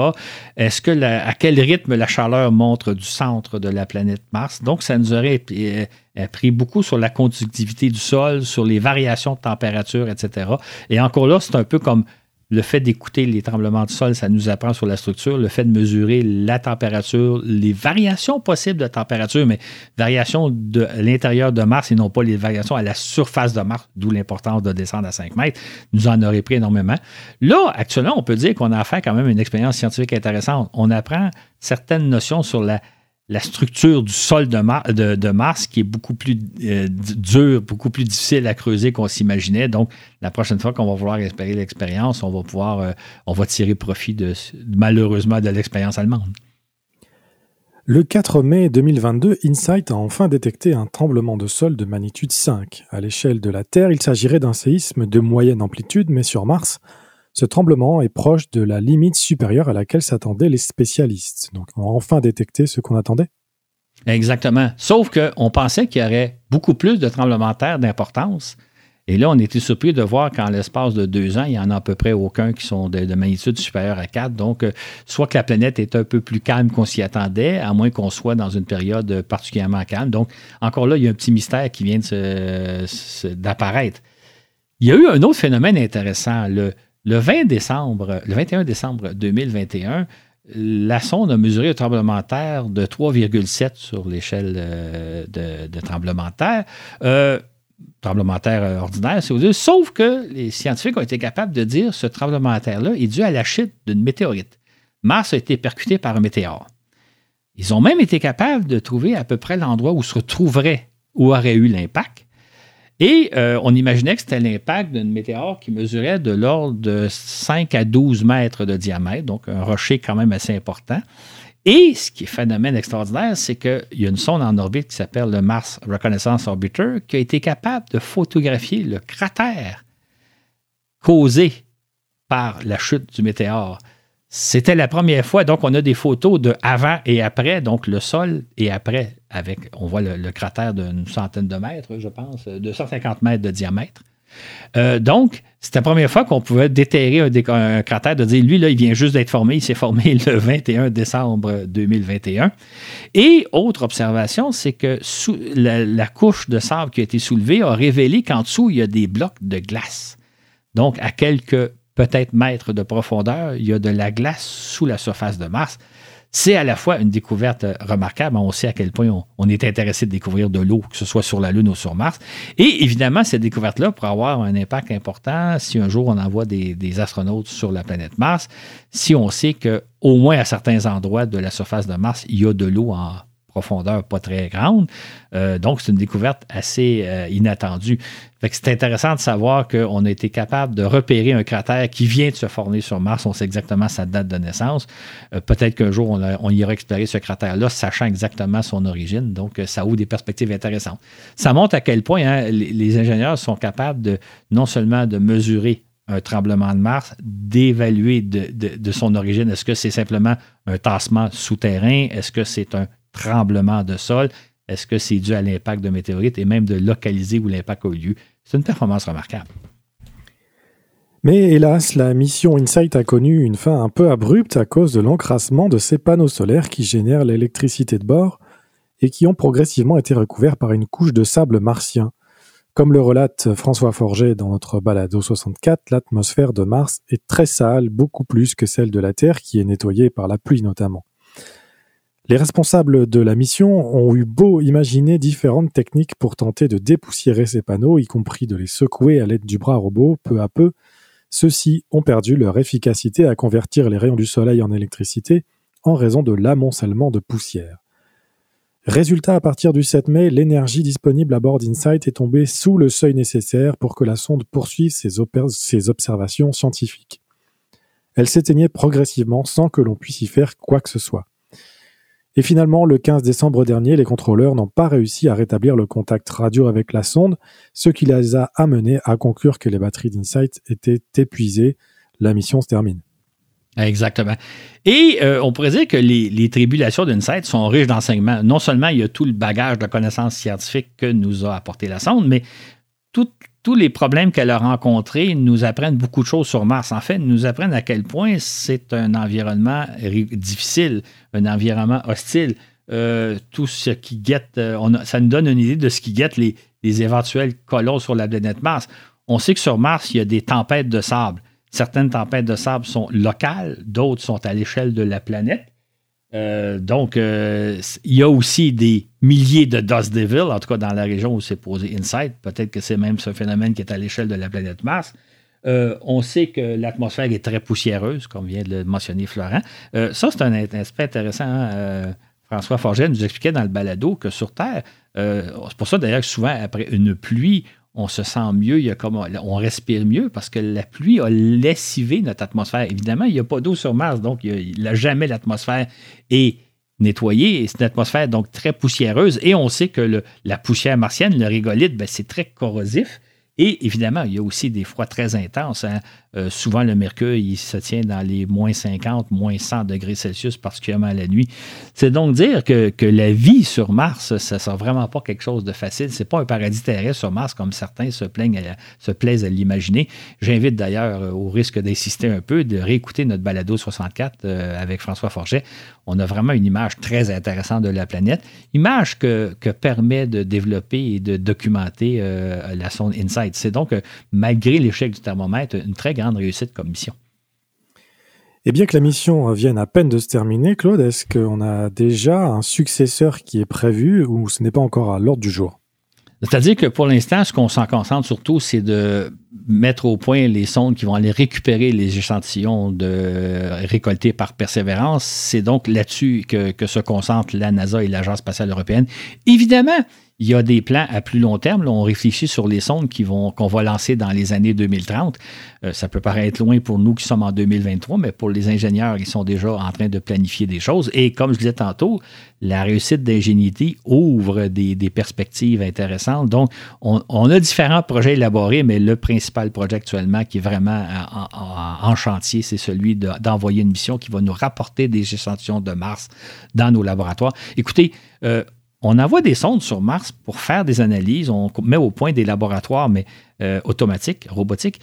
Est-ce que à quel rythme la chaleur montre du centre de la planète Mars? Donc, ça nous aurait euh, pris beaucoup sur la conductivité du sol, sur les variations de température, etc. Et encore là, c'est un peu comme le fait d'écouter les tremblements de sol, ça nous apprend sur la structure. Le fait de mesurer la température, les variations possibles de température, mais variations de l'intérieur de Mars et non pas les variations à la surface de Mars, d'où l'importance de descendre à 5 mètres, nous en aurait pris énormément. Là, actuellement, on peut dire qu'on a affaire quand même une expérience scientifique intéressante. On apprend certaines notions sur la la structure du sol de, Mars qui est beaucoup plus euh, dure, beaucoup plus difficile à creuser qu'on s'imaginait. Donc, la prochaine fois qu'on va vouloir espérer l'expérience, on va pouvoir, euh, on va tirer profit de, malheureusement de l'expérience allemande. Le 4 mai 2022, InSight a enfin détecté un tremblement de sol de magnitude 5. À l'échelle de la Terre, il s'agirait d'un séisme de moyenne amplitude, mais sur Mars, ce tremblement est proche de la limite supérieure à laquelle s'attendaient les spécialistes. Donc, on a enfin détecté ce qu'on attendait. Exactement. Sauf qu'on pensait qu'il y aurait beaucoup plus de tremblements de terre d'importance. Et là, on était surpris de voir qu'en l'espace de deux ans, il n'y en a à peu près aucun qui sont de, magnitude supérieure à 4. Donc, euh, soit que la planète est un peu plus calme qu'on s'y attendait, à moins qu'on soit dans une période particulièrement calme. Donc, encore là, il y a un petit mystère qui vient d'apparaître. Il y a eu un autre phénomène intéressant. Le, le 20 décembre, le 21 décembre 2021, la sonde a mesuré un tremblement de terre de 3,7 sur l'échelle euh, de, tremblement de terre. Euh, tremblement de terre euh, ordinaire, si vous voulez. Sauf que les scientifiques ont été capables de dire que ce tremblement de terre-là est dû à la chute d'une météorite. Mars a été percuté par un météore. Ils ont même été capables de trouver à peu près l'endroit où se retrouverait, où aurait eu l'impact. Et euh, on imaginait que c'était l'impact d'une météore qui mesurait de l'ordre de 5 à 12 mètres de diamètre, donc un rocher quand même assez important. Et ce qui est phénomène extraordinaire, c'est qu'il y a une sonde en orbite qui s'appelle le Mars Reconnaissance Orbiter qui a été capable de photographier le cratère causé par la chute du météore. C'était la première fois, donc on a des photos de avant et après, donc le sol et après, avec, on voit le, cratère d'une centaine de mètres, je pense, de 150 mètres de diamètre. Euh, donc, c'est la première fois qu'on pouvait déterrer un, cratère, de dire, lui, là, il vient juste d'être formé, il s'est formé le 21 décembre 2021. Et autre observation, c'est que la, couche de sable qui a été soulevée a révélé qu'en dessous, il y a des blocs de glace. Donc, à quelques peut-être mètres de profondeur, il y a de la glace sous la surface de Mars c'est à la fois une découverte euh, remarquable. On sait à quel point on, est intéressé de découvrir de l'eau, que ce soit sur la Lune ou sur Mars. Et évidemment, cette découverte-là pourrait avoir un impact important si un jour on envoie des, des astronautes sur la planète Mars, si on sait qu'au moins à certains endroits de la surface de Mars, il y a de l'eau en profondeur pas très grande. Euh, donc, c'est une découverte assez euh, inattendue. c'est intéressant de savoir qu'on a été capable de repérer un cratère qui vient de se former sur Mars. On sait exactement sa date de naissance. Euh, peut-être qu'un jour, on, ira explorer ce cratère-là, sachant exactement son origine. Donc, ça ouvre des perspectives intéressantes. Ça montre à quel point hein, les, ingénieurs sont capables de non seulement de mesurer un tremblement de Mars, d'évaluer de, de, son origine. Est-ce que c'est simplement un tassement souterrain? Est-ce que c'est un tremblement de sol. Est-ce que c'est dû à l'impact de météorites et même de localiser où l'impact a eu lieu? C'est une performance remarquable. Mais hélas, la mission InSight a connu une fin un peu abrupte à cause de l'encrassement de ces panneaux solaires qui génèrent l'électricité de bord et qui ont progressivement été recouverts par une couche de sable martien. Comme le relate François Forget dans notre balado 64, l'atmosphère de Mars est très sale, beaucoup plus que celle de la Terre qui est nettoyée par la pluie notamment. Les responsables de la mission ont eu beau imaginer différentes techniques pour tenter de dépoussiérer ces panneaux, y compris de les secouer à l'aide du bras robot, peu à peu, ceux-ci ont perdu leur efficacité à convertir les rayons du soleil en électricité en raison de l'amoncellement de poussière. Résultat, à partir du 7 mai, l'énergie disponible à bord d'Insight est tombée sous le seuil nécessaire pour que la sonde poursuive ses, ses observations scientifiques. Elle s'éteignait progressivement sans que l'on puisse y faire quoi que ce soit. Et finalement, le 15 décembre dernier, les contrôleurs n'ont pas réussi à rétablir le contact radio avec la sonde, ce qui les a amenés à conclure que les batteries d'Insight étaient épuisées. La mission se termine. Exactement. Et euh, on pourrait dire que les, tribulations d'Insight sont riches d'enseignements. Non seulement il y a tout le bagage de connaissances scientifiques que nous a apporté la sonde, mais tout, tous les problèmes qu'elle a rencontrés nous apprennent beaucoup de choses sur Mars. En fait, nous apprennent à quel point c'est un environnement difficile, un environnement hostile. Euh, tout ce qui guette, euh, ça nous donne une idée de ce qui guette les, éventuels colons sur la planète Mars. On sait que sur Mars, il y a des tempêtes de sable. Certaines tempêtes de sable sont locales, d'autres sont à l'échelle de la planète. Euh, donc, il y a aussi des milliers de Dust Devil, en tout cas dans la région où c'est posé Insight. Peut-être que c'est même ce phénomène qui est à l'échelle de la planète Mars. Euh, on sait que l'atmosphère est très poussiéreuse, comme vient de le mentionner Florent. Euh, ça, c'est un aspect intéressant. Hein. Euh, François Forget nous expliquait dans le balado que sur Terre, c'est pour ça d'ailleurs que souvent, après une pluie, on se sent mieux, il comme, on respire mieux parce que la pluie a lessivé notre atmosphère. Évidemment, il n'y a pas d'eau sur Mars, donc il n'a jamais l'atmosphère. Et nettoyée. C'est une atmosphère donc très poussiéreuse. Et on sait que la poussière martienne, le rigolite, ben, c'est très corrosif. Et évidemment, il y a aussi des froids très intenses. Hein. Euh, souvent, le mercure, il se tient dans les moins 50, moins 100 degrés Celsius, particulièrement la nuit. C'est donc dire que, la vie sur Mars, ça ne sera vraiment pas quelque chose de facile. C'est pas un paradis terrestre sur Mars, comme certains se, plaignent se plaisent à l'imaginer. J'invite d'ailleurs, euh, au risque d'insister un peu, de réécouter notre balado 64 euh, avec François Forget. On a vraiment une image très intéressante de la planète, image que, permet de développer et de documenter la sonde InSight. C'est donc, malgré l'échec du thermomètre, une très grande réussite comme mission. Et bien que la mission vienne à peine de se terminer, Claude, est-ce qu'on a déjà un successeur qui est prévu ou ce n'est pas encore à l'ordre du jour? C'est-à-dire que pour l'instant, ce qu'on s'en concentre surtout, c'est de mettre au point les sondes qui vont aller récupérer les échantillons de, récoltés par Persévérance. C'est donc là-dessus que, se concentrent la NASA et l'Agence spatiale européenne. Évidemment, il y a des plans à plus long terme. on réfléchit sur les sondes qu'on va lancer dans les années 2030. Euh, ça peut paraître loin pour nous qui sommes en 2023, mais pour les ingénieurs, ils sont déjà en train de planifier des choses. Et comme je disais tantôt, la réussite d'ingénieuté ouvre des, perspectives intéressantes. Donc, on, a différents projets élaborés, mais le principal projet actuellement qui est vraiment en, chantier, c'est celui d'envoyer une mission qui va nous rapporter des échantillons de Mars dans nos laboratoires. Écoutez, euh, on envoie des sondes sur Mars pour faire des analyses. On met au point des laboratoires, mais euh, automatiques, robotiques.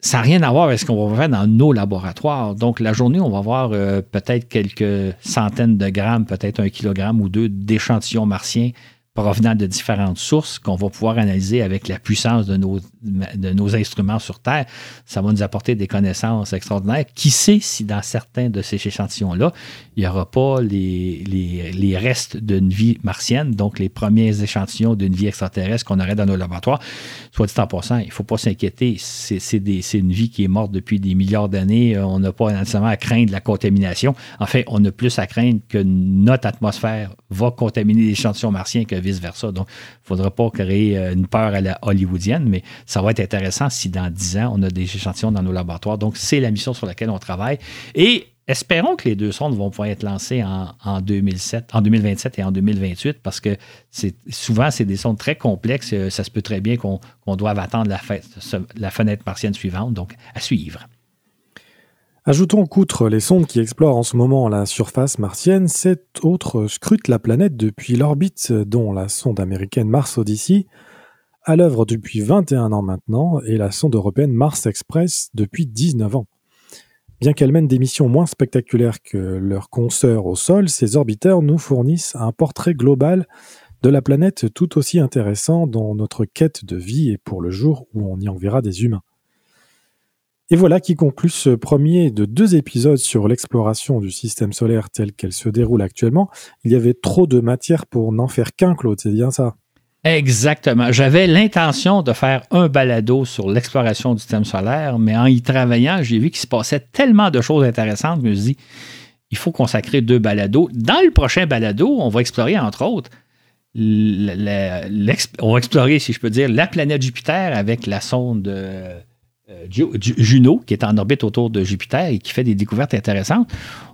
Ça n'a rien à voir avec ce qu'on va faire dans nos laboratoires. Donc, la journée, on va avoir euh, peut-être quelques centaines de grammes, peut-être un kilogramme ou deux d'échantillons martiens provenant de différentes sources qu'on va pouvoir analyser avec la puissance de nos, de nos instruments sur Terre. Ça va nous apporter des connaissances extraordinaires. Qui sait si dans certains de ces échantillons-là, il n'y aura pas les, restes d'une vie martienne, donc les premiers échantillons d'une vie extraterrestre qu'on aurait dans nos laboratoires. Soit dit en passant, il ne faut pas s'inquiéter. C'est une vie qui est morte depuis des milliards d'années. On n'a pas nécessairement à craindre la contamination. En fait, on a plus à craindre que notre atmosphère va contaminer l'échantillon martien que vice-versa. Donc, il ne faudra pas créer euh, une peur à la hollywoodienne, mais ça va être intéressant si dans 10 ans, on a des échantillons dans nos laboratoires. Donc, c'est la mission sur laquelle on travaille. Et espérons que les deux sondes vont pouvoir être lancées en, 2007, en 2027 et en 2028 parce que souvent, c'est des sondes très complexes. Euh, ça se peut très bien qu'on doive attendre la, la fenêtre martienne suivante. Donc, à suivre. Ajoutons qu'outre les sondes qui explorent en ce moment la surface martienne, sept autres scrutent la planète depuis l'orbite, dont la sonde américaine Mars Odyssey, à l'œuvre depuis 21 ans maintenant, et la sonde européenne Mars Express depuis 19 ans. Bien qu'elles mènent des missions moins spectaculaires que leurs consoeurs au sol, ces orbiteurs nous fournissent un portrait global de la planète tout aussi intéressant dans notre quête de vie et pour le jour où on y enverra des humains. Et voilà qui conclut ce premier de deux épisodes sur l'exploration du système solaire tel qu'elle se déroule actuellement. Il y avait trop de matière pour n'en faire qu'un, Claude, c'est bien ça? Exactement. J'avais l'intention de faire un balado sur l'exploration du système solaire, mais en y travaillant, j'ai vu qu'il se passait tellement de choses intéressantes que je me suis dit, il faut consacrer deux balados. Dans le prochain balado, on va explorer, entre autres, on va explorer, si je peux dire, la planète Jupiter avec la sonde euh, euh, Juno, qui est en orbite autour de Jupiter et qui fait des découvertes intéressantes.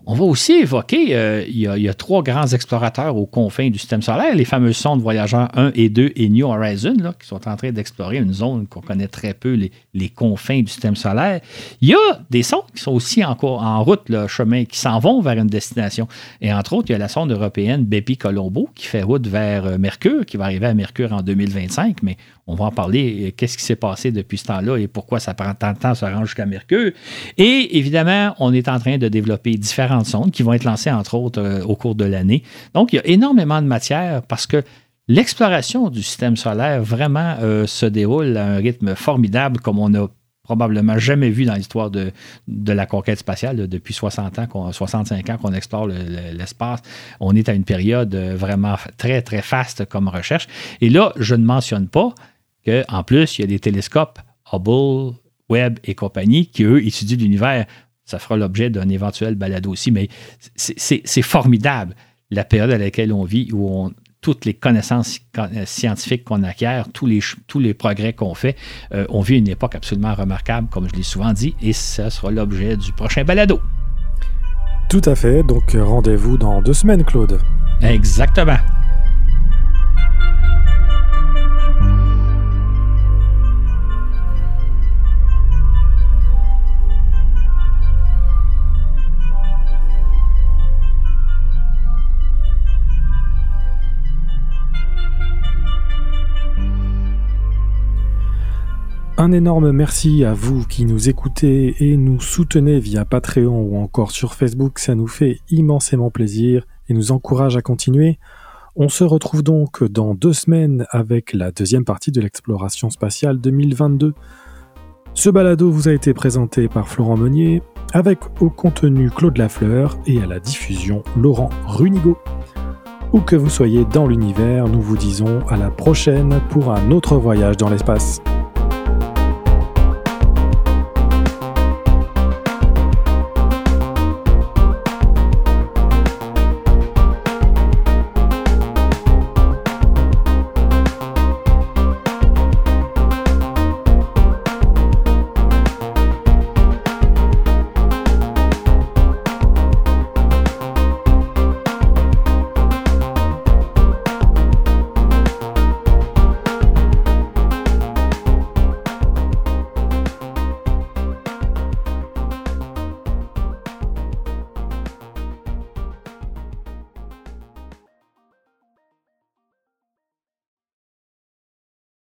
On va aussi évoquer, euh, il, y a, trois grands explorateurs aux confins du système solaire, les fameuses sondes voyageurs 1 et 2 et New Horizon, qui sont en train d'explorer une zone qu'on connaît très peu, les, confins du système solaire. Il y a des sondes qui sont aussi encore en route, le chemin, qui s'en vont vers une destination. Et entre autres, il y a la sonde européenne Bepi Colombo qui fait route vers euh, Mercure, qui va arriver à Mercure en 2025, mais on va en parler. Euh, qu'est-ce qui s'est passé depuis ce temps-là et pourquoi ça prend tant de temps à se rendre jusqu'à Mercure. Et évidemment, on est en train de développer différents sondes qui vont être lancées, entre autres, euh, au cours de l'année. Donc, il y a énormément de matière parce que l'exploration du système solaire vraiment euh, se déroule à un rythme formidable comme on a probablement jamais vu dans l'histoire de, de, la conquête spatiale depuis 60 ans, 65 ans qu'on explore l'espace. On est à une période euh, vraiment très, très faste comme recherche. Et là, je ne mentionne pas qu'en plus, il y a des télescopes Hubble, Webb et compagnie qui, eux, étudient l'univers ça fera l'objet d'un éventuel balado aussi, mais c'est formidable la période à laquelle on vit, où on, toutes les connaissances scientifiques qu'on acquiert, tous les, tous les progrès qu'on fait, euh, on vit une époque absolument remarquable, comme je l'ai souvent dit, et ça sera l'objet du prochain balado. Tout à fait, donc rendez-vous dans deux semaines, Claude. Exactement. Un énorme merci à vous qui nous écoutez et nous soutenez via Patreon ou encore sur Facebook, ça nous fait immensément plaisir et nous encourage à continuer. On se retrouve donc dans deux semaines avec la deuxième partie de l'exploration spatiale 2022. Ce balado vous a été présenté par Florent Meunier, avec au contenu Claude Lafleur et à la diffusion Laurent Runigo. Où que vous soyez dans l'univers, nous vous disons à la prochaine pour un autre voyage dans l'espace.